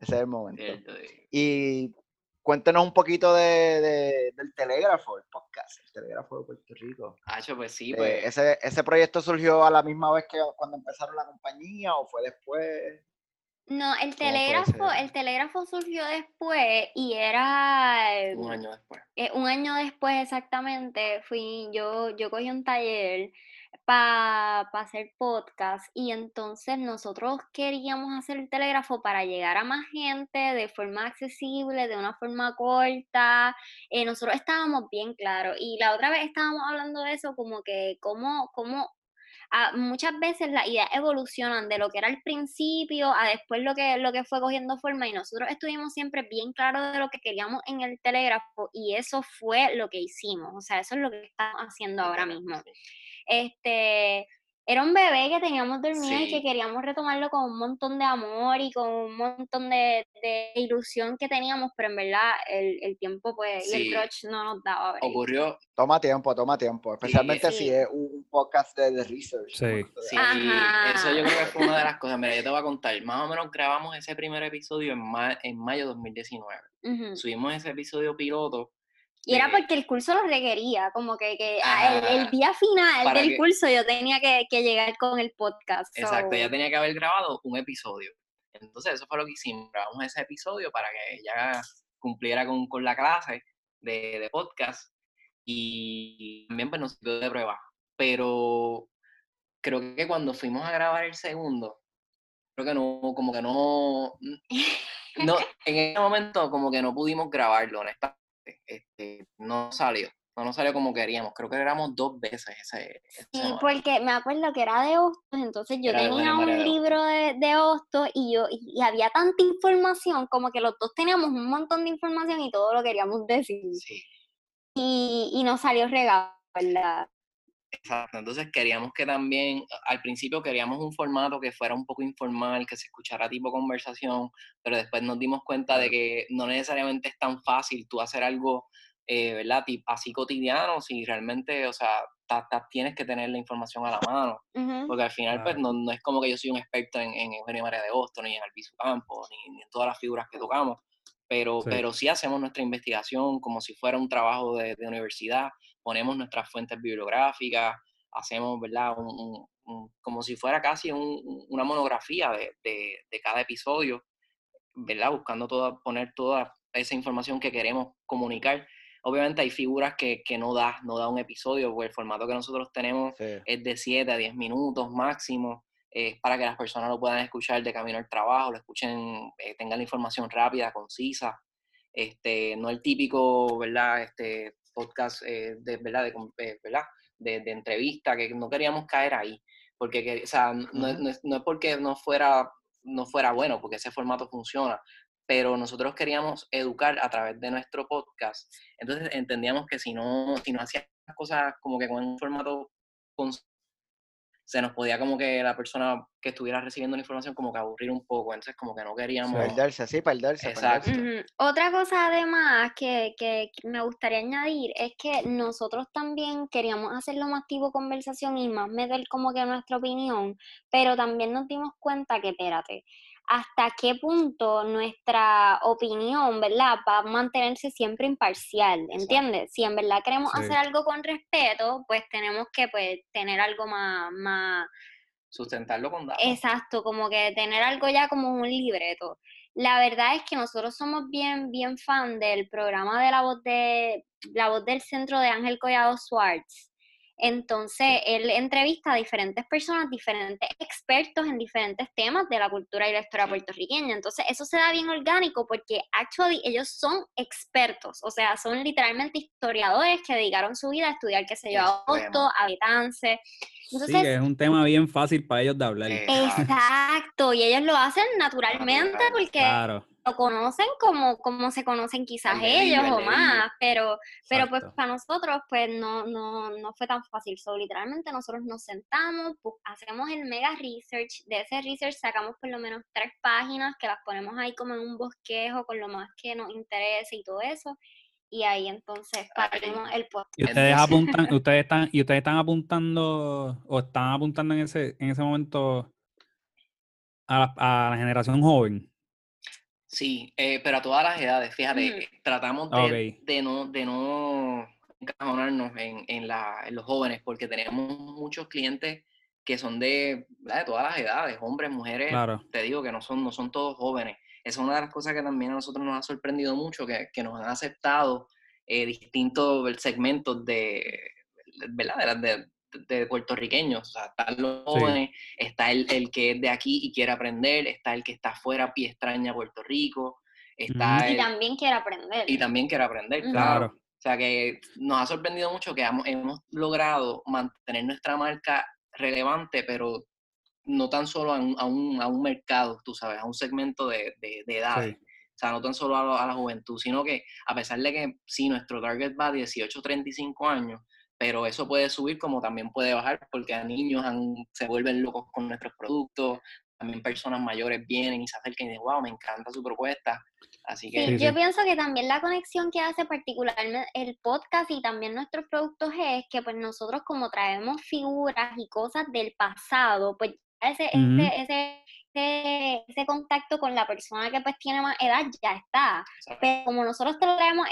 Ese es el momento. Cierto. Y cuéntenos un poquito de, de- del Telégrafo, el podcast, el Telégrafo de Puerto Rico. Hacho, pues sí, Eh, pues. ese, ¿Ese proyecto surgió a la misma vez que cuando empezaron la compañía o fue después? No, el ¿Cómo fue telégrafo, el telégrafo surgió después y era Un año después. eh, un año después exactamente, fui, yo, yo cogí un taller para hacer podcast y entonces nosotros queríamos hacer el telégrafo para llegar a más gente de forma accesible, de una forma corta. eh, nosotros estábamos bien claros y la otra vez estábamos hablando de eso como que cómo, cómo ah, muchas veces las ideas evolucionan de lo que era al principio a después lo que, lo que fue cogiendo forma y nosotros estuvimos siempre bien claros de lo que queríamos en el telégrafo y eso fue lo que hicimos, o sea, eso es lo que estamos haciendo ahora mismo. Este, era un bebé que teníamos dormido y que queríamos retomarlo con un montón de amor y con un montón de, de ilusión que teníamos, pero en verdad el, el tiempo pues y el Sí. crutch no nos daba break. Ocurrió, Toma tiempo, toma tiempo, especialmente si sí. es un, podcast de, de research. Sí. como esto de- Sí, Ajá. eso yo creo que fue una de las cosas. Mira, yo te voy a contar. Más o menos grabamos ese primer episodio en, ma- en mayo de 2019. Ujú. Subimos ese episodio piloto. Y era porque el curso lo requería, como que, que ah, el, el Ajá. día final del que- curso yo tenía que, que llegar con el podcast. Exacto, so- ella tenía que haber grabado un episodio. Entonces, eso fue lo que hicimos. Grabamos ese episodio para que ella cumpliera con, con la clase de, de podcast y también pues, nos sirvió de prueba. Pero creo que cuando fuimos a grabar el segundo, creo que no, como que no, no, en ese momento como que no pudimos grabarlo, honestamente. Este, no salió, no nos salió como queríamos. Creo que grabamos dos veces ese. ese Sí, semana. porque me acuerdo que era de Hostos, entonces yo Era tenía un de libro de, de Hostos y yo y, había tanta información, como que los dos teníamos un montón de información y todo lo queríamos decir. Sí. Y, y nos salió regalo, ¿verdad? Exacto, entonces queríamos que también, al principio queríamos un formato que fuera un poco informal, que se escuchara tipo conversación, pero después nos dimos cuenta de que no necesariamente es tan fácil tú hacer algo, eh, ¿verdad? Así cotidiano, si realmente, o sea, ta- ta- tienes que tener la información a la mano, Ujú. porque al final pues no, no es como que yo soy un experto en, en Eugenio María de Boston, ni en Albizu Campos, ni, ni en todas las figuras que tocamos, pero Sí. pero sí hacemos nuestra investigación como si fuera un trabajo de, de universidad, ponemos nuestras fuentes bibliográficas, hacemos, ¿verdad? Un- un- un- como si fuera casi un- un- una monografía de, de- de cada episodio, ¿verdad? Buscando toda, poner toda esa información que queremos comunicar. Obviamente hay figuras que, que no da, no da un episodio, porque el formato que nosotros tenemos Sí. es de 7 a 10 minutos máximo, es para que las personas lo puedan escuchar de camino al trabajo, lo escuchen, eh, tengan la información rápida, concisa, este, no el típico, ¿verdad? Este podcast eh, de, ¿verdad? De, eh, ¿verdad? De, de entrevista, que no queríamos caer ahí, porque, que, o sea, no, no es- no es, no es porque no fuera, no fuera bueno, porque ese formato funciona, pero nosotros queríamos educar a través de nuestro podcast, entonces entendíamos que si no, si no hacíamos las cosas como que con un formato se nos podía como que la persona que estuviera recibiendo la información como que aburrir un poco, entonces como que no queríamos... Perderse, sí, perderse. Exacto. Otra cosa además que, que que me gustaría añadir es que nosotros también queríamos hacerlo más tipo conversación y más meter como que nuestra opinión, pero también nos dimos cuenta que, espérate, hasta qué punto nuestra opinión, ¿verdad? Va a mantenerse siempre imparcial, ¿entiendes? Si en verdad queremos Sí. hacer algo con respeto, pues tenemos que pues tener algo más, más, Sustentarlo con datos. Exacto, como que tener algo ya como un libreto. La verdad es que nosotros somos bien, bien fan del programa de la voz de la voz del centro de Ángel Collado Swartz. Entonces, él entrevista a diferentes personas, diferentes expertos en diferentes temas de la cultura y la historia puertorriqueña. Entonces, eso se da bien orgánico porque actually ellos son expertos, o sea, son literalmente historiadores que dedicaron su vida a estudiar, qué sé yo, a. Agosto, a Betance. Sí, Entonces, es un tema bien fácil para ellos de hablar. Exacto, y ellos lo hacen naturalmente Natural, porque Claro. Lo conocen como, como se conocen quizás ellos o más, pero, pero pues para nosotros pues no, no, no fue tan fácil. So, literalmente nosotros nos sentamos, bu- hacemos el mega research, de ese research sacamos por lo menos tres páginas que las ponemos ahí como en un bosquejo con lo más que nos interese y todo eso, y ahí entonces Ahí. partimos el podcast. Y ustedes apuntan, (laughs) ustedes están, y ustedes están apuntando, o están apuntando en ese, en ese momento a la, a la generación joven. Sí, eh, pero a todas las edades, fíjate, tratamos de, Ok. de no, de no encajonarnos en, en, la, en los jóvenes, porque tenemos muchos clientes que son de, de todas las edades, hombres, mujeres, Claro. te digo que no son, no son todos jóvenes. Esa es una de las cosas que también a nosotros nos ha sorprendido mucho, que, que nos han aceptado eh, distintos segmentos de, ¿verdad? De, las- de, de puertorriqueños. O sea, están los Sí. jóvenes, está el, el que es de aquí y quiere aprender, está el que está afuera y extraña Puerto Rico, está Ujú. Y el- también quiere aprender. y también quiere aprender, Ujú. claro. O sea que nos ha sorprendido mucho que hemos, hemos logrado mantener nuestra marca relevante, pero no tan solo a un, a un, a un mercado, tú sabes, a un segmento de, de, de edades. Sí. O sea, no tan solo a, la- a la juventud, sino que a pesar de que sí, nuestro target va a 18 35 años, pero eso puede subir como también puede bajar porque a niños han- se vuelven locos con nuestros productos, también personas mayores vienen y se acercan y dicen, wow, me encanta su propuesta. Así que Sí, yo pienso que también la conexión que hace particularmente el podcast y también nuestros productos es que pues nosotros como traemos figuras y cosas del pasado, pues ya ese, ese, ese, ese, ese contacto con la persona que pues tiene más edad ya está. Pero como nosotros traemos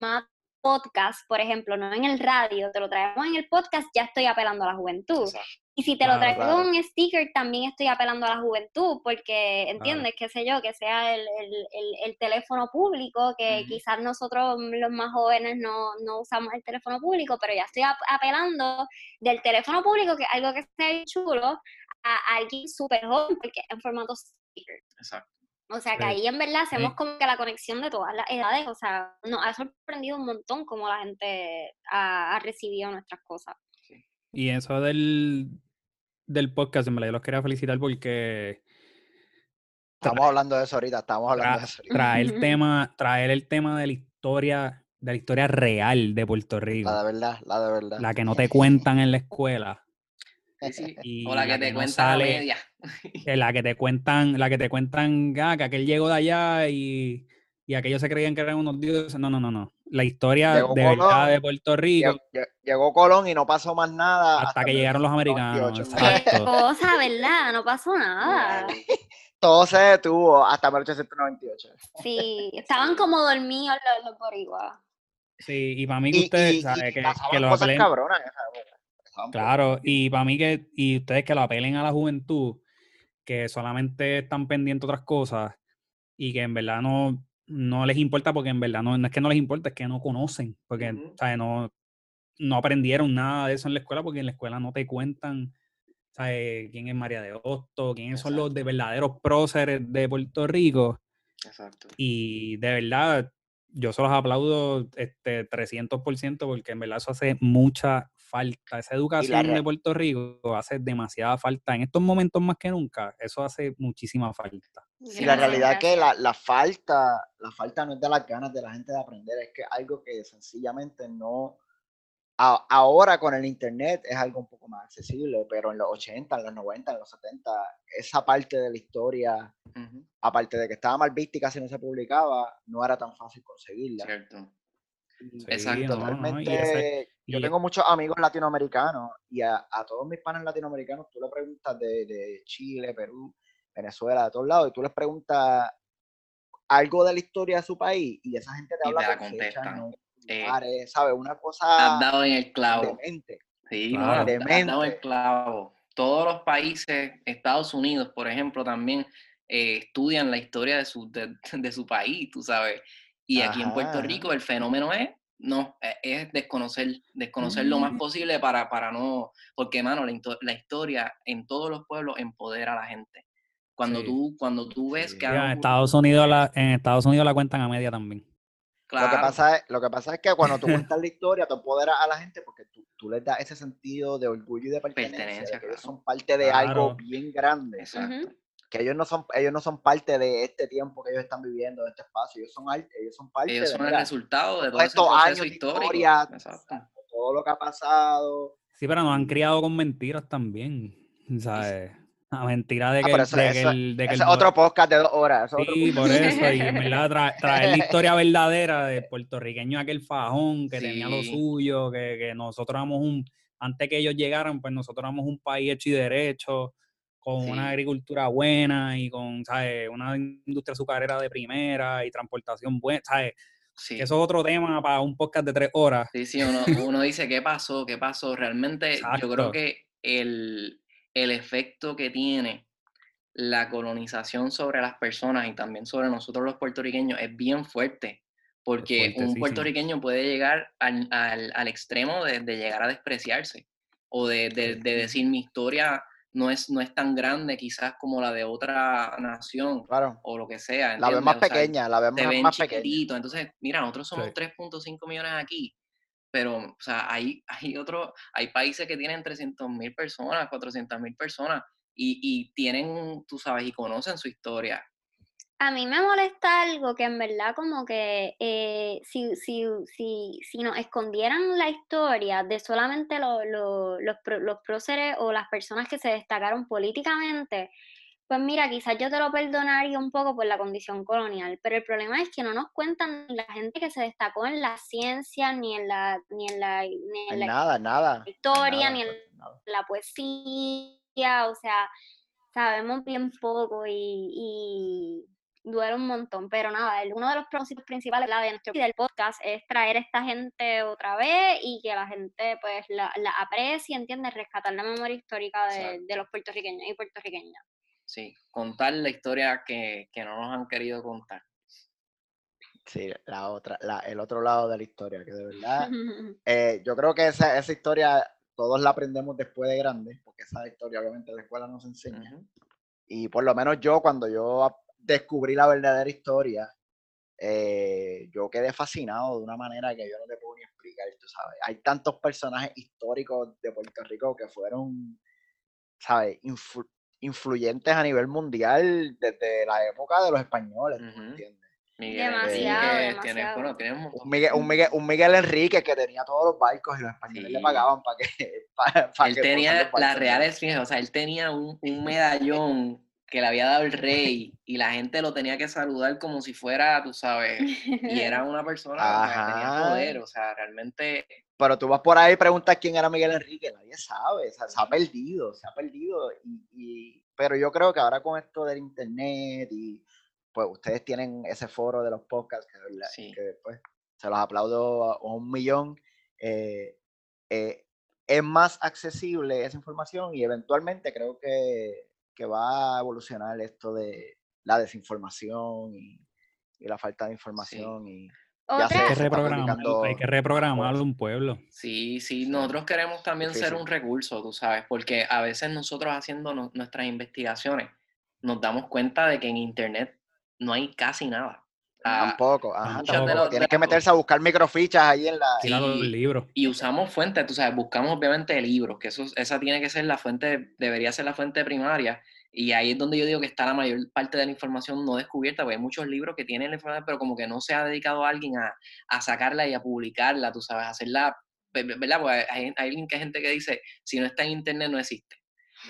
más podcast, por ejemplo, no en el radio, te lo traemos en el podcast, ya estoy apelando a la juventud. Exacto. Y si te lo traigo claro. con un sticker, también estoy apelando a la juventud, porque, Claro. ¿entiendes? Qué sé yo, que sea el, el, el, el teléfono público, que quizás nosotros los más jóvenes no, no usamos el teléfono público, pero ya estoy ap- apelando del teléfono público, que es algo que sea chulo, a alguien súper joven, porque es en formato sticker. Exacto. O sea, que Sí. ahí en verdad hacemos Sí. como que la conexión de todas las edades, o sea, nos ha sorprendido un montón cómo la gente ha, ha recibido nuestras cosas. Y eso del, del podcast, en verdad, yo los quería felicitar porque Estamos hablando de eso ahorita, estamos hablando de eso ahorita. traer el (laughs) tema, traer el tema de la historia, de la historia real de Puerto Rico, La de verdad, la de verdad. la que no (laughs) te cuentan en la escuela, Sí, sí. y O la que te no cuenta la sale- media. (laughs) la que te cuentan, la que te cuentan, ah, que aquel llegó de allá y, y aquellos se creían que eran unos dioses. No, no, no, no. La historia Llegó de verdad de Puerto Rico Llegó, lle- llegó Colón y no pasó más nada. hasta que llegaron los americanos. 98. (laughs) Qué Exacto. cosa, ¿verdad? No pasó nada. (laughs) todo se detuvo hasta 1898. Sí, estaban como dormidos los, los boricuas. Sí, y para mí que Y, ustedes, y- y que, pasaban que lo cosas apelen, cabronas claro, y para mí que, y ustedes que lo apelen a la juventud, que solamente están pendientes otras cosas y que en verdad no, no les importa porque en verdad no, no es que no les importa, es que no conocen, porque. ¿sabes? No, no aprendieron nada de eso en la escuela porque en la escuela no te cuentan ¿sabes? quién es María de Hosto, quiénes son los de verdaderos próceres de Puerto Rico. Exacto. Y de verdad, yo se los aplaudo este 300% porque en verdad eso hace mucha falta. Esa educación de Puerto Rico hace demasiada falta. En estos momentos más que nunca, eso hace muchísima falta. Y la realidad es que la, la falta, la falta no es de las ganas de la gente de aprender, es que algo que sencillamente no. a- ahora con el internet es algo un poco más accesible, pero en los 80, en los 90, en los 70, esa parte de la historia, Ujú, aparte de que estaba mal vista y casi no se publicaba, no era tan fácil conseguirla. Cierto. Sí, Exacto. no, no, y ese- yo y- tengo muchos amigos latinoamericanos y a, a todos mis panes latinoamericanos, tú le preguntas de, de Chile, Perú, Venezuela, de todos lados, y tú les preguntas algo de la historia de su país y esa gente te Y habla te la con fechas, contestan. nombres, Eh, ¿sabes? Una Has cosa dado en el clavo. demente. Sí, Claro. no, has- has dado en el clavo. Todos los países, Estados Unidos, por ejemplo, también eh, estudian la historia de su, de, de su país, tú sabes. Y aquí en Puerto. Rico el fenómeno es, no, eh, es desconocer, desconocer lo más Mm. posible para, para no, porque, mano, la, historia en todos los pueblos empodera a la gente. Cuando Sí. tú, cuando tú ves Sí. que en Estados Unidos la, en Estados Unidos la cuentan a media también. Lo, que pasa es, lo que pasa es que cuando tú (laughs) cuentas la historia, tú empoderas a la gente porque tú, tú les das ese sentido de orgullo y de pertenencia, de Pertenencia, que ellos son parte de algo bien grande. exacto. Que ellos no son ellos no son parte de este tiempo que ellos están viviendo de este espacio ellos son ellos son parte Ellos de son el resultado de todo estos años de historia Exacto. todo lo que ha pasado Sí, pero nos han criado con mentiras también. ¿Sabes? La mentira de Ah, que, eso- de que el, de que el es otro podcast de dos horas Sí, por eso. Y en verdad tra- (laughs) traer la historia verdadera del puertorriqueño aquel fajón que tenía lo suyo, que, que nosotros éramos un, antes que ellos llegaran, pues nosotros éramos un país hecho y derecho, con una agricultura buena y con, ¿sabes? Una industria azucarera de primera y transportación buena, ¿sabes? Sí. Eso es otro tema para un podcast de tres horas. Sí, sí, uno, uno dice, ¿qué pasó? ¿Qué pasó? Realmente yo Exacto. creo que el, el efecto que tiene la colonización sobre las personas y también sobre nosotros los puertorriqueños es bien fuerte, porque un puertorriqueño puede llegar al, al- al extremo de, de llegar a despreciarse o de, de- de decir mi historia no es, no es tan grande quizás como la de otra nación claro o lo que sea. la ves ¿entiendes? más O sea, pequeña la ves te más, ven más pequeña chiquitito. Entonces, mira, nosotros somos Sí. 3.5 millones aquí, pero, o sea, hay, (laughs) hay, otro, hay países que tienen 300 mil personas, 400 mil personas y, y tienen, tú sabes, y conocen su historia. A mí me molesta algo que en verdad como que eh, si, si, si, si nos escondieran la historia de solamente lo- lo- los, los próceres o las personas que se destacaron políticamente, pues mira, quizás yo te lo perdonaría un poco por la condición colonial, pero el problema es que no nos cuentan la gente que se destacó en la ciencia, ni en la, ni en la, ni en en la nada nada (laughs) historia, nada, ni en pues, nada. la poesía, o sea, sabemos bien poco y, y duele un montón, pero nada, el- uno de los propósitos principales ¿verdad? de nuestro del podcast es traer a esta gente otra vez y que la gente pues la, la aprecie, entiende, rescatar la memoria histórica de, de los puertorriqueños y puertorriqueñas. Sí, contar la historia que, que no nos han querido contar. sí la otra la, el otro lado de la historia que de verdad (laughs) eh, yo creo que esa, esa historia todos la aprendemos después de grandes porque esa historia obviamente la escuela nos enseña Ujú. Y por lo menos yo, cuando yo descubrí la verdadera historia, eh, yo quedé fascinado de una manera que yo no te puedo ni explicar, tú sabes. Hay tantos personajes históricos de Puerto Rico que fueron, ¿sabes? Influ- influyentes a nivel mundial desde la época de los españoles, ¿tú me Ujú. entiendes? Miguel Demasiado, Enríquez, tiene, demasiado. bueno, tiene un Miguel, un, Miguel, un Miguel Enrique que tenía todos los barcos y los españoles le Sí. pagaban para que... (laughs) pa- pa Él que tenía las reales, fíjate, o sea, él tenía un, un (laughs) medallón que le había dado el rey y la gente lo tenía que saludar como si fuera, tú sabes, y era (laughs) una persona que tenía poder, o sea, realmente Pero tú vas por ahí y preguntas quién era Miguel Enrique, nadie sabe, o sea, se ha perdido, se ha perdido. Y, y pero yo creo que ahora con esto del internet y pues ustedes tienen ese foro de los podcasts que. Sí. que, pues, se los aplaudo a un millón. eh, eh, es más accesible esa información y eventualmente creo que, que va a evolucionar esto de la desinformación y, y la falta de información y ya Hay que publicando hay un pueblo. Sí, sí, nosotros queremos también ser un recurso, tú sabes, porque a veces nosotros haciendo nu- nuestras investigaciones nos damos cuenta de que en Internet no hay casi nada. Tampoco, ajá, tampoco. los- Tienes de que meterse a buscar microfichas ahí en la Sí. libros. y usamos fuentes, tú sabes, buscamos obviamente libros, que eso, esa tiene que ser la fuente, debería ser la fuente primaria, y ahí es donde yo digo que está la mayor parte de la información no descubierta, porque hay muchos libros que tienen la información, pero como que no se ha dedicado a alguien a, a sacarla y a publicarla, tú sabes, a hacerla, ve- ¿verdad? Porque hay, hay alguien que hay gente que dice, si no está en internet no existe.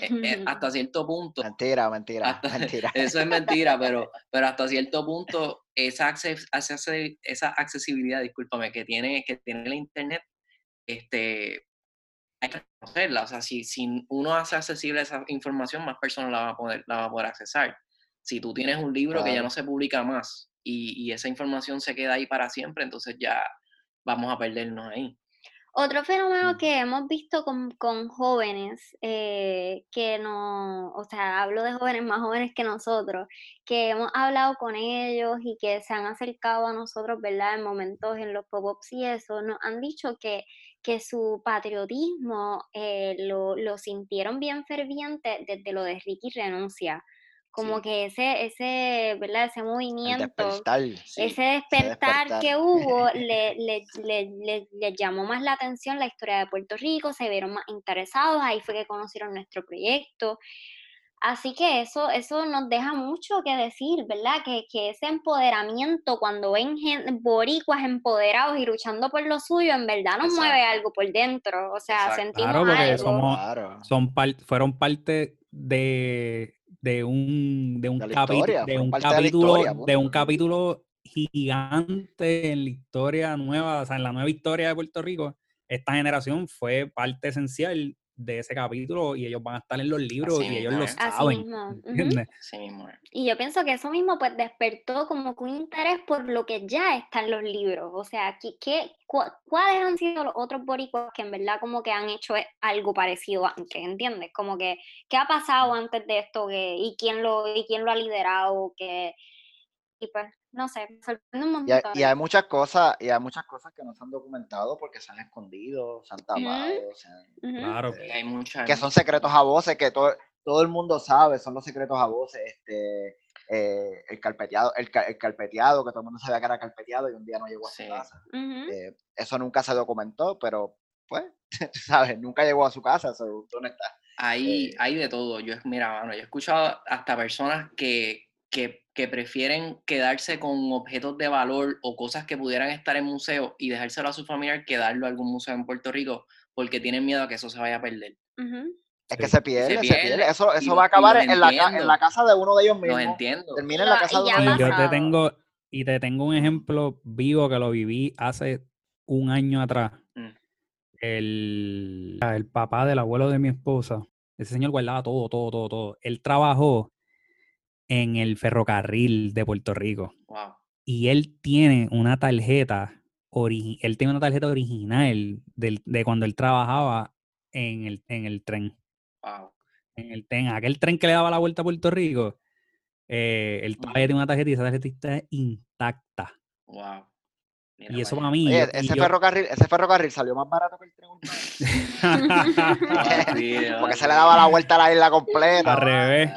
Eh, eh, hasta cierto punto, Mentira, mentira, hasta- (laughs) mentira. eso es mentira, pero, (laughs) pero hasta cierto punto esa, acces- acce- esa accesibilidad, discúlpame, que tiene, que tiene la internet, este, hay que reconocerla. O sea, si, si uno hace accesible esa información, más personas la van a poder, la van a poder accesar. Si tú tienes un libro que ya no se publica más y, y esa información se queda ahí para siempre, entonces ya vamos a perdernos ahí. Otro fenómeno Ujú. que hemos visto con, con jóvenes, eh, que no, o sea, hablo de jóvenes más jóvenes que nosotros, que hemos hablado con ellos y que se han acercado a nosotros, ¿verdad? En momentos en los pop-ups y eso, nos han dicho que, que su patriotismo eh, lo, lo sintieron bien ferviente desde lo de Ricky Renuncia. Como Sí. que ese, ese, ¿verdad? Ese movimiento despertar. Sí. ese despertar despertar. que hubo (laughs) le, le, le, le- le llamó más la atención la historia de Puerto Rico, se vieron más interesados, ahí fue que conocieron nuestro proyecto. Así que eso, eso nos deja mucho que decir, ¿verdad? Que, que ese empoderamiento, cuando ven gen- boricuas empoderados y luchando por lo suyo, en verdad nos mueve Exacto. algo por dentro. O sea, Exacto. sentimos Claro, porque algo. somos- Claro. Son par- fueron parte de, de un, de un, De historia, de un de capítulo, historia, de un capítulo gigante en la historia nueva, o sea, en la nueva historia de Puerto Rico. Esta generación fue parte esencial de ese capítulo y ellos van a estar en los libros Así y ellos lo saben. mismo, mismo es. Y yo pienso que eso mismo pues despertó como que un interés por lo que ya está en los libros. O sea, ¿qué, qué, cua- ¿cuáles han sido los otros boricuas que en verdad como que han hecho e- algo parecido antes? ¿Entiendes? Como que, ¿qué ha pasado antes de esto? Que, ¿Y quién lo, y quién lo ha liderado? Que, y pues, no sé, me sorprende un Y hay, montón. y hay muchas cosas, y hay muchas cosas que no se han documentado porque se han escondido, se han tapado, se han-. Claro. Y hay mucha- que son secretos a voces que todo, todo el mundo sabe, son los secretos a voces, este eh, el carpeteado, el, el carpeteado, que todo el mundo sabía que era carpeteado y un día no llegó a su Sí. casa. Eh, eso nunca se documentó, pero pues, (laughs) tú sabes, nunca llegó a su casa, ¿dónde está? Hay, Eh, hay de todo. Yo, mira, mano, yo he escuchado hasta personas que, que, que prefieren quedarse con objetos de valor o cosas que pudieran estar en museo y dejárselo a su familiar que darlo a algún museo en Puerto Rico porque tienen miedo a que eso se vaya a perder. Es que Sí. se pierde, se pierde, pierde. Eso, eso va a acabar los en la, en casa de uno de ellos Los mismos. entiendo. Termina en la casa de uno Y de ellos yo te tengo, y te tengo un ejemplo vivo que lo viví hace un año atrás. Mm. El, el papá del abuelo de mi esposa, ese señor guardaba todo, todo, todo, todo. Él trabajó en el ferrocarril de Puerto Rico Wow. y él tiene una tarjeta, él tiene una tarjeta original del- de cuando él trabajaba en el, en el tren. Wow. En el tren, aquel tren que le daba la vuelta a Puerto Rico, eh, él todavía tiene una tarjeta y esa tarjeta está intacta. Wow. Mira Y eso para mí. Oye, yo- y ese yo- ferrocarril, ese ferrocarril salió más barato que el tren urbano. (laughs) Porque se le daba la vuelta a la isla completa. Al revés.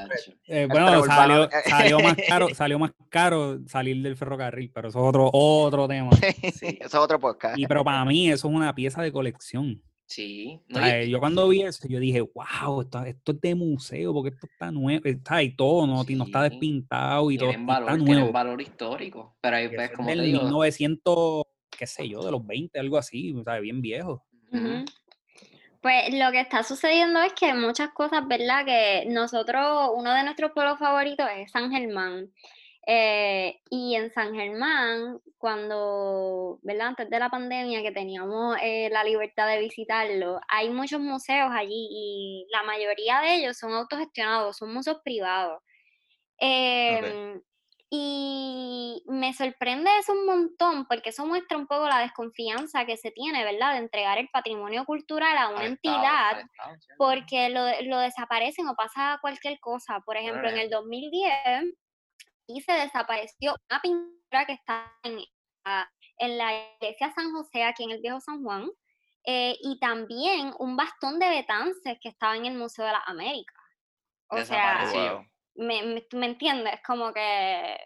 Eh, bueno, salió, salió más (laughs) caro, salió más caro salir del ferrocarril, pero eso es otro, otro tema. Sí. Eso es otro podcast. Y pero para mí eso es una pieza de colección. Sí. O sea, yo cuando vi eso, yo dije, wow, esto, esto es de museo, porque esto está nuevo, está y todo, no, Ti- no está Sí. despintado y todo tienen y valor, está valor histórico. Pero ahí ves, como digo, 1900, qué sé yo, de los 20, algo así, o sea, bien viejo. Pues lo que está sucediendo es que muchas cosas, ¿verdad? Que nosotros, uno de nuestros pueblos favoritos es San Germán. Eh, y en San Germán, cuando, ¿verdad? Antes de la pandemia, que teníamos eh, la libertad de visitarlo, hay muchos museos allí y la mayoría de ellos son autogestionados, son museos privados. Em, y me sorprende eso un montón, porque eso muestra un poco la desconfianza que se tiene, ¿verdad?, de entregar el patrimonio cultural a una entidad, porque lo, lo, desaparecen o pasa cualquier cosa. Por ejemplo, en el 2010 y se desapareció una pintura que está en, ah, en la iglesia San José, aquí en el Viejo San Juan, eh, y también un bastón de Betances que estaba en el Museo de las Américas. O sea, me, me, entiendes, como que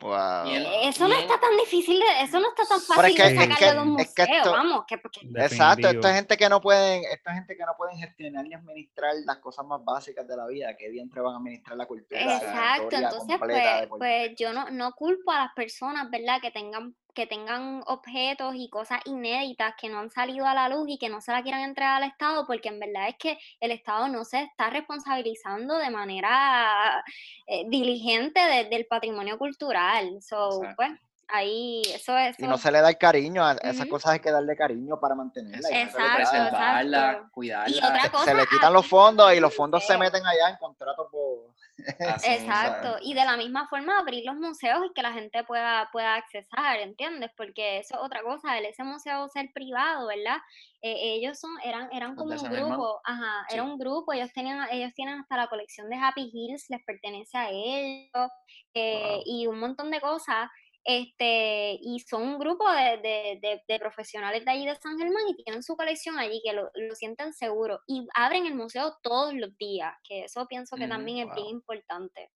eso no está tan difícil, eso no está tan fácil de sacarlo de un museo, vamos. Que, exacto, esta gente que no pueden, esta gente que no pueden gestionar ni administrar las cosas más básicas de la vida, que siempre van a administrar la cultura. Exacto, entonces pues, pues yo no, no culpo a las personas, ¿verdad? Que tengan que tengan objetos y cosas inéditas que no han salido a la luz y que no se la quieran entregar al Estado, porque en verdad es que el Estado no se está responsabilizando de manera eh, diligente del patrimonio cultural. So, pues, ahí eso es. Y no se le da el cariño, a esas cosas hay que darle cariño para mantenerla. Exacto, preservarla, cuidarla. se, le quitan los fondos y los fondos se meten allá en contratos por Exacto, y de la misma forma abrir los museos y que la gente pueda, pueda accesar, ¿entiendes? Porque eso es otra cosa, el ese museo ser privado, ¿verdad? Eh, ellos son, eran, eran como un grupo, ajá, era un grupo, ellos tenían, ellos tienen hasta la colección de Happy Hills, les pertenece a ellos, eh, y un montón de cosas este, y son un grupo de, de, profesionales de allí de San Germán y tienen su colección allí que lo, lo, sienten seguro y abren el museo todos los días, que eso pienso que también es bien importante.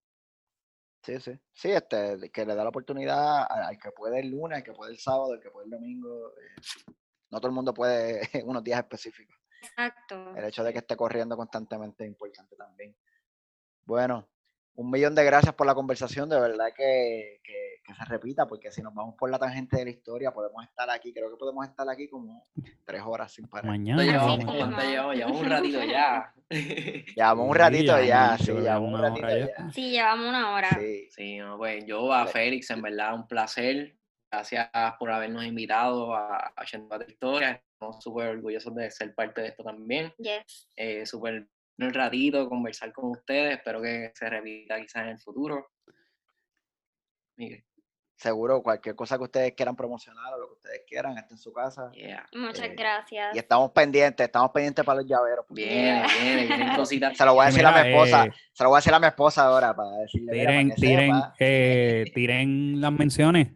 Sí, sí. Sí, este, que le da la oportunidad al que puede el lunes, al que puede el sábado, al que puede el domingo. Eh, no todo el mundo puede (laughs) unos días específicos. Exacto. El hecho de que esté corriendo constantemente es importante también. Bueno, un millón de gracias por la conversación, de verdad que, se repita, porque si nos vamos por la tangente de la historia, podemos estar aquí, creo que podemos estar aquí como tres horas sin parar. Mañana. Llevamos, un ratito ya. (laughs) Llevamos un ratito ya, sí, llevamos un ratito ya. Sí, llevamos una hora. Sí, pues yo a Félix, en verdad, un placer. Gracias por habernos invitado a 84 Historias. Estamos súper orgullosos de ser parte de esto también. Yes. Eh, súper un ratito, conversar con ustedes. Espero que se repita quizás en el futuro. Seguro, cualquier cosa que ustedes quieran promocionar o lo que ustedes quieran, está en su casa. Muchas eh, gracias. Y estamos pendientes, estamos pendientes para los llaveros. Bien, bien, bien (laughs) cositas. Se lo voy a decir a mi esposa, eh, se lo voy a decir a mi esposa ahora para decirle. Tiren, tiren, eh, tiren las menciones.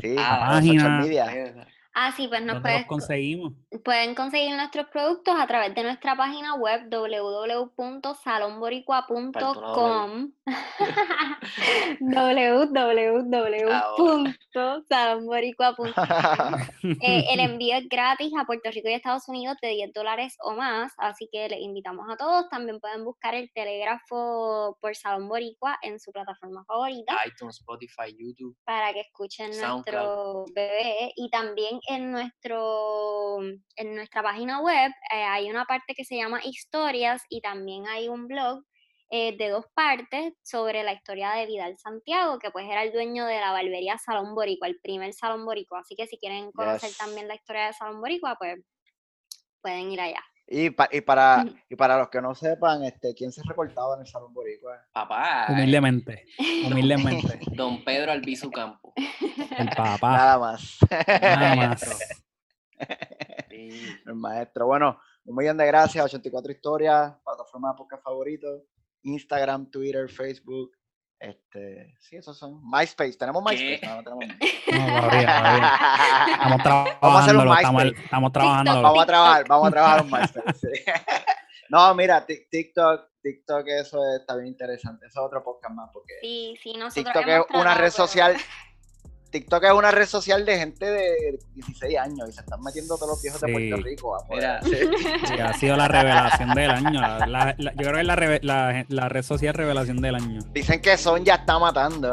Sí, ah, página. Ah, sí, pues nos pueden, conseguimos? pueden conseguir nuestros productos a través de nuestra página web www.salonboricua.com (laughs) www.salonboricua.com (laughs) eh, El (laughs) envío es gratis a Puerto Rico y Estados Unidos de 10 dólares o más, así que les invitamos a todos. También pueden buscar el telégrafo por Salón Boricua en su plataforma favorita. iTunes, Spotify, YouTube. Para que escuchen nuestro bebé y también en, nuestro, en nuestra página web eh, hay una parte que se llama historias y también hay un blog eh, de dos partes sobre la historia de Vidal Santiago, que pues era el dueño de la barbería Salón Boricua, el primer Salón Boricua. Así que si quieren conocer también la historia de Salón Boricua, pues pueden ir allá. Y, y, para, y para los que no sepan, este, ¿quién se recortaba en el Salón Boricua? Papá. Humildemente. (laughs) Humildemente. (laughs) Don Pedro Albizu Campo. El papá. Nada más. Nada más. (laughs) El maestro. Bueno, un millón de gracias. 84 historias, plataforma de podcast favorito. Instagram, Twitter, Facebook. Este, sí, esos son. MySpace, ¿tenemos MySpace? No, no tenemos. (laughs) No, todavía, Estamos trabajando. (laughs) Vamos a hacer un MySpace. Estamos, trabajando. Vamos a trabajar, vamos a trabajar un MySpace. (laughs) no, mira, TikTok, TikTok, eso está bien interesante. Eso es otro podcast más. Porque sí, sí, TikTok es una red social TikTok es una red social de gente de 16 años y se están metiendo todos los viejos de Puerto Rico. ha sido la revelación del año. yo creo que es la, la, red social revelación del año. Dicen que Son ya está matando.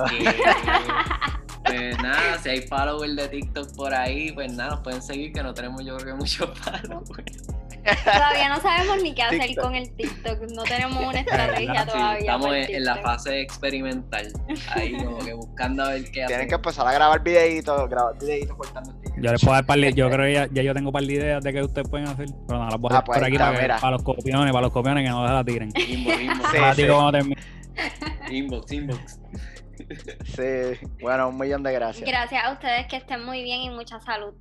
pues nada, si hay followers de TikTok por ahí, pues nada, nos pueden seguir que no tenemos yo creo que muchos (laughs) followers. Todavía no sabemos ni qué hacer TikTok. con el TikTok. No tenemos una (laughs) estrategia Sí, todavía. estamos en, el en la TikTok. fase experimental. Ahí como que buscando a ver qué Tienen hacer. que empezar a grabar videitos, grabar videitos cortando stickers. Yo les puedo dar par de, yo creo que ya, ya yo tengo un par de ideas de que ustedes pueden hacer, pero no las voy a Ah, hacer pues por ahí aquí está, para, los copiones, para los copiones que no se la tiren. Inbox, inbox, Sí, sí. inbox, inbox. Sí, bueno, un millón de gracias. Gracias a ustedes que estén muy bien y mucha salud.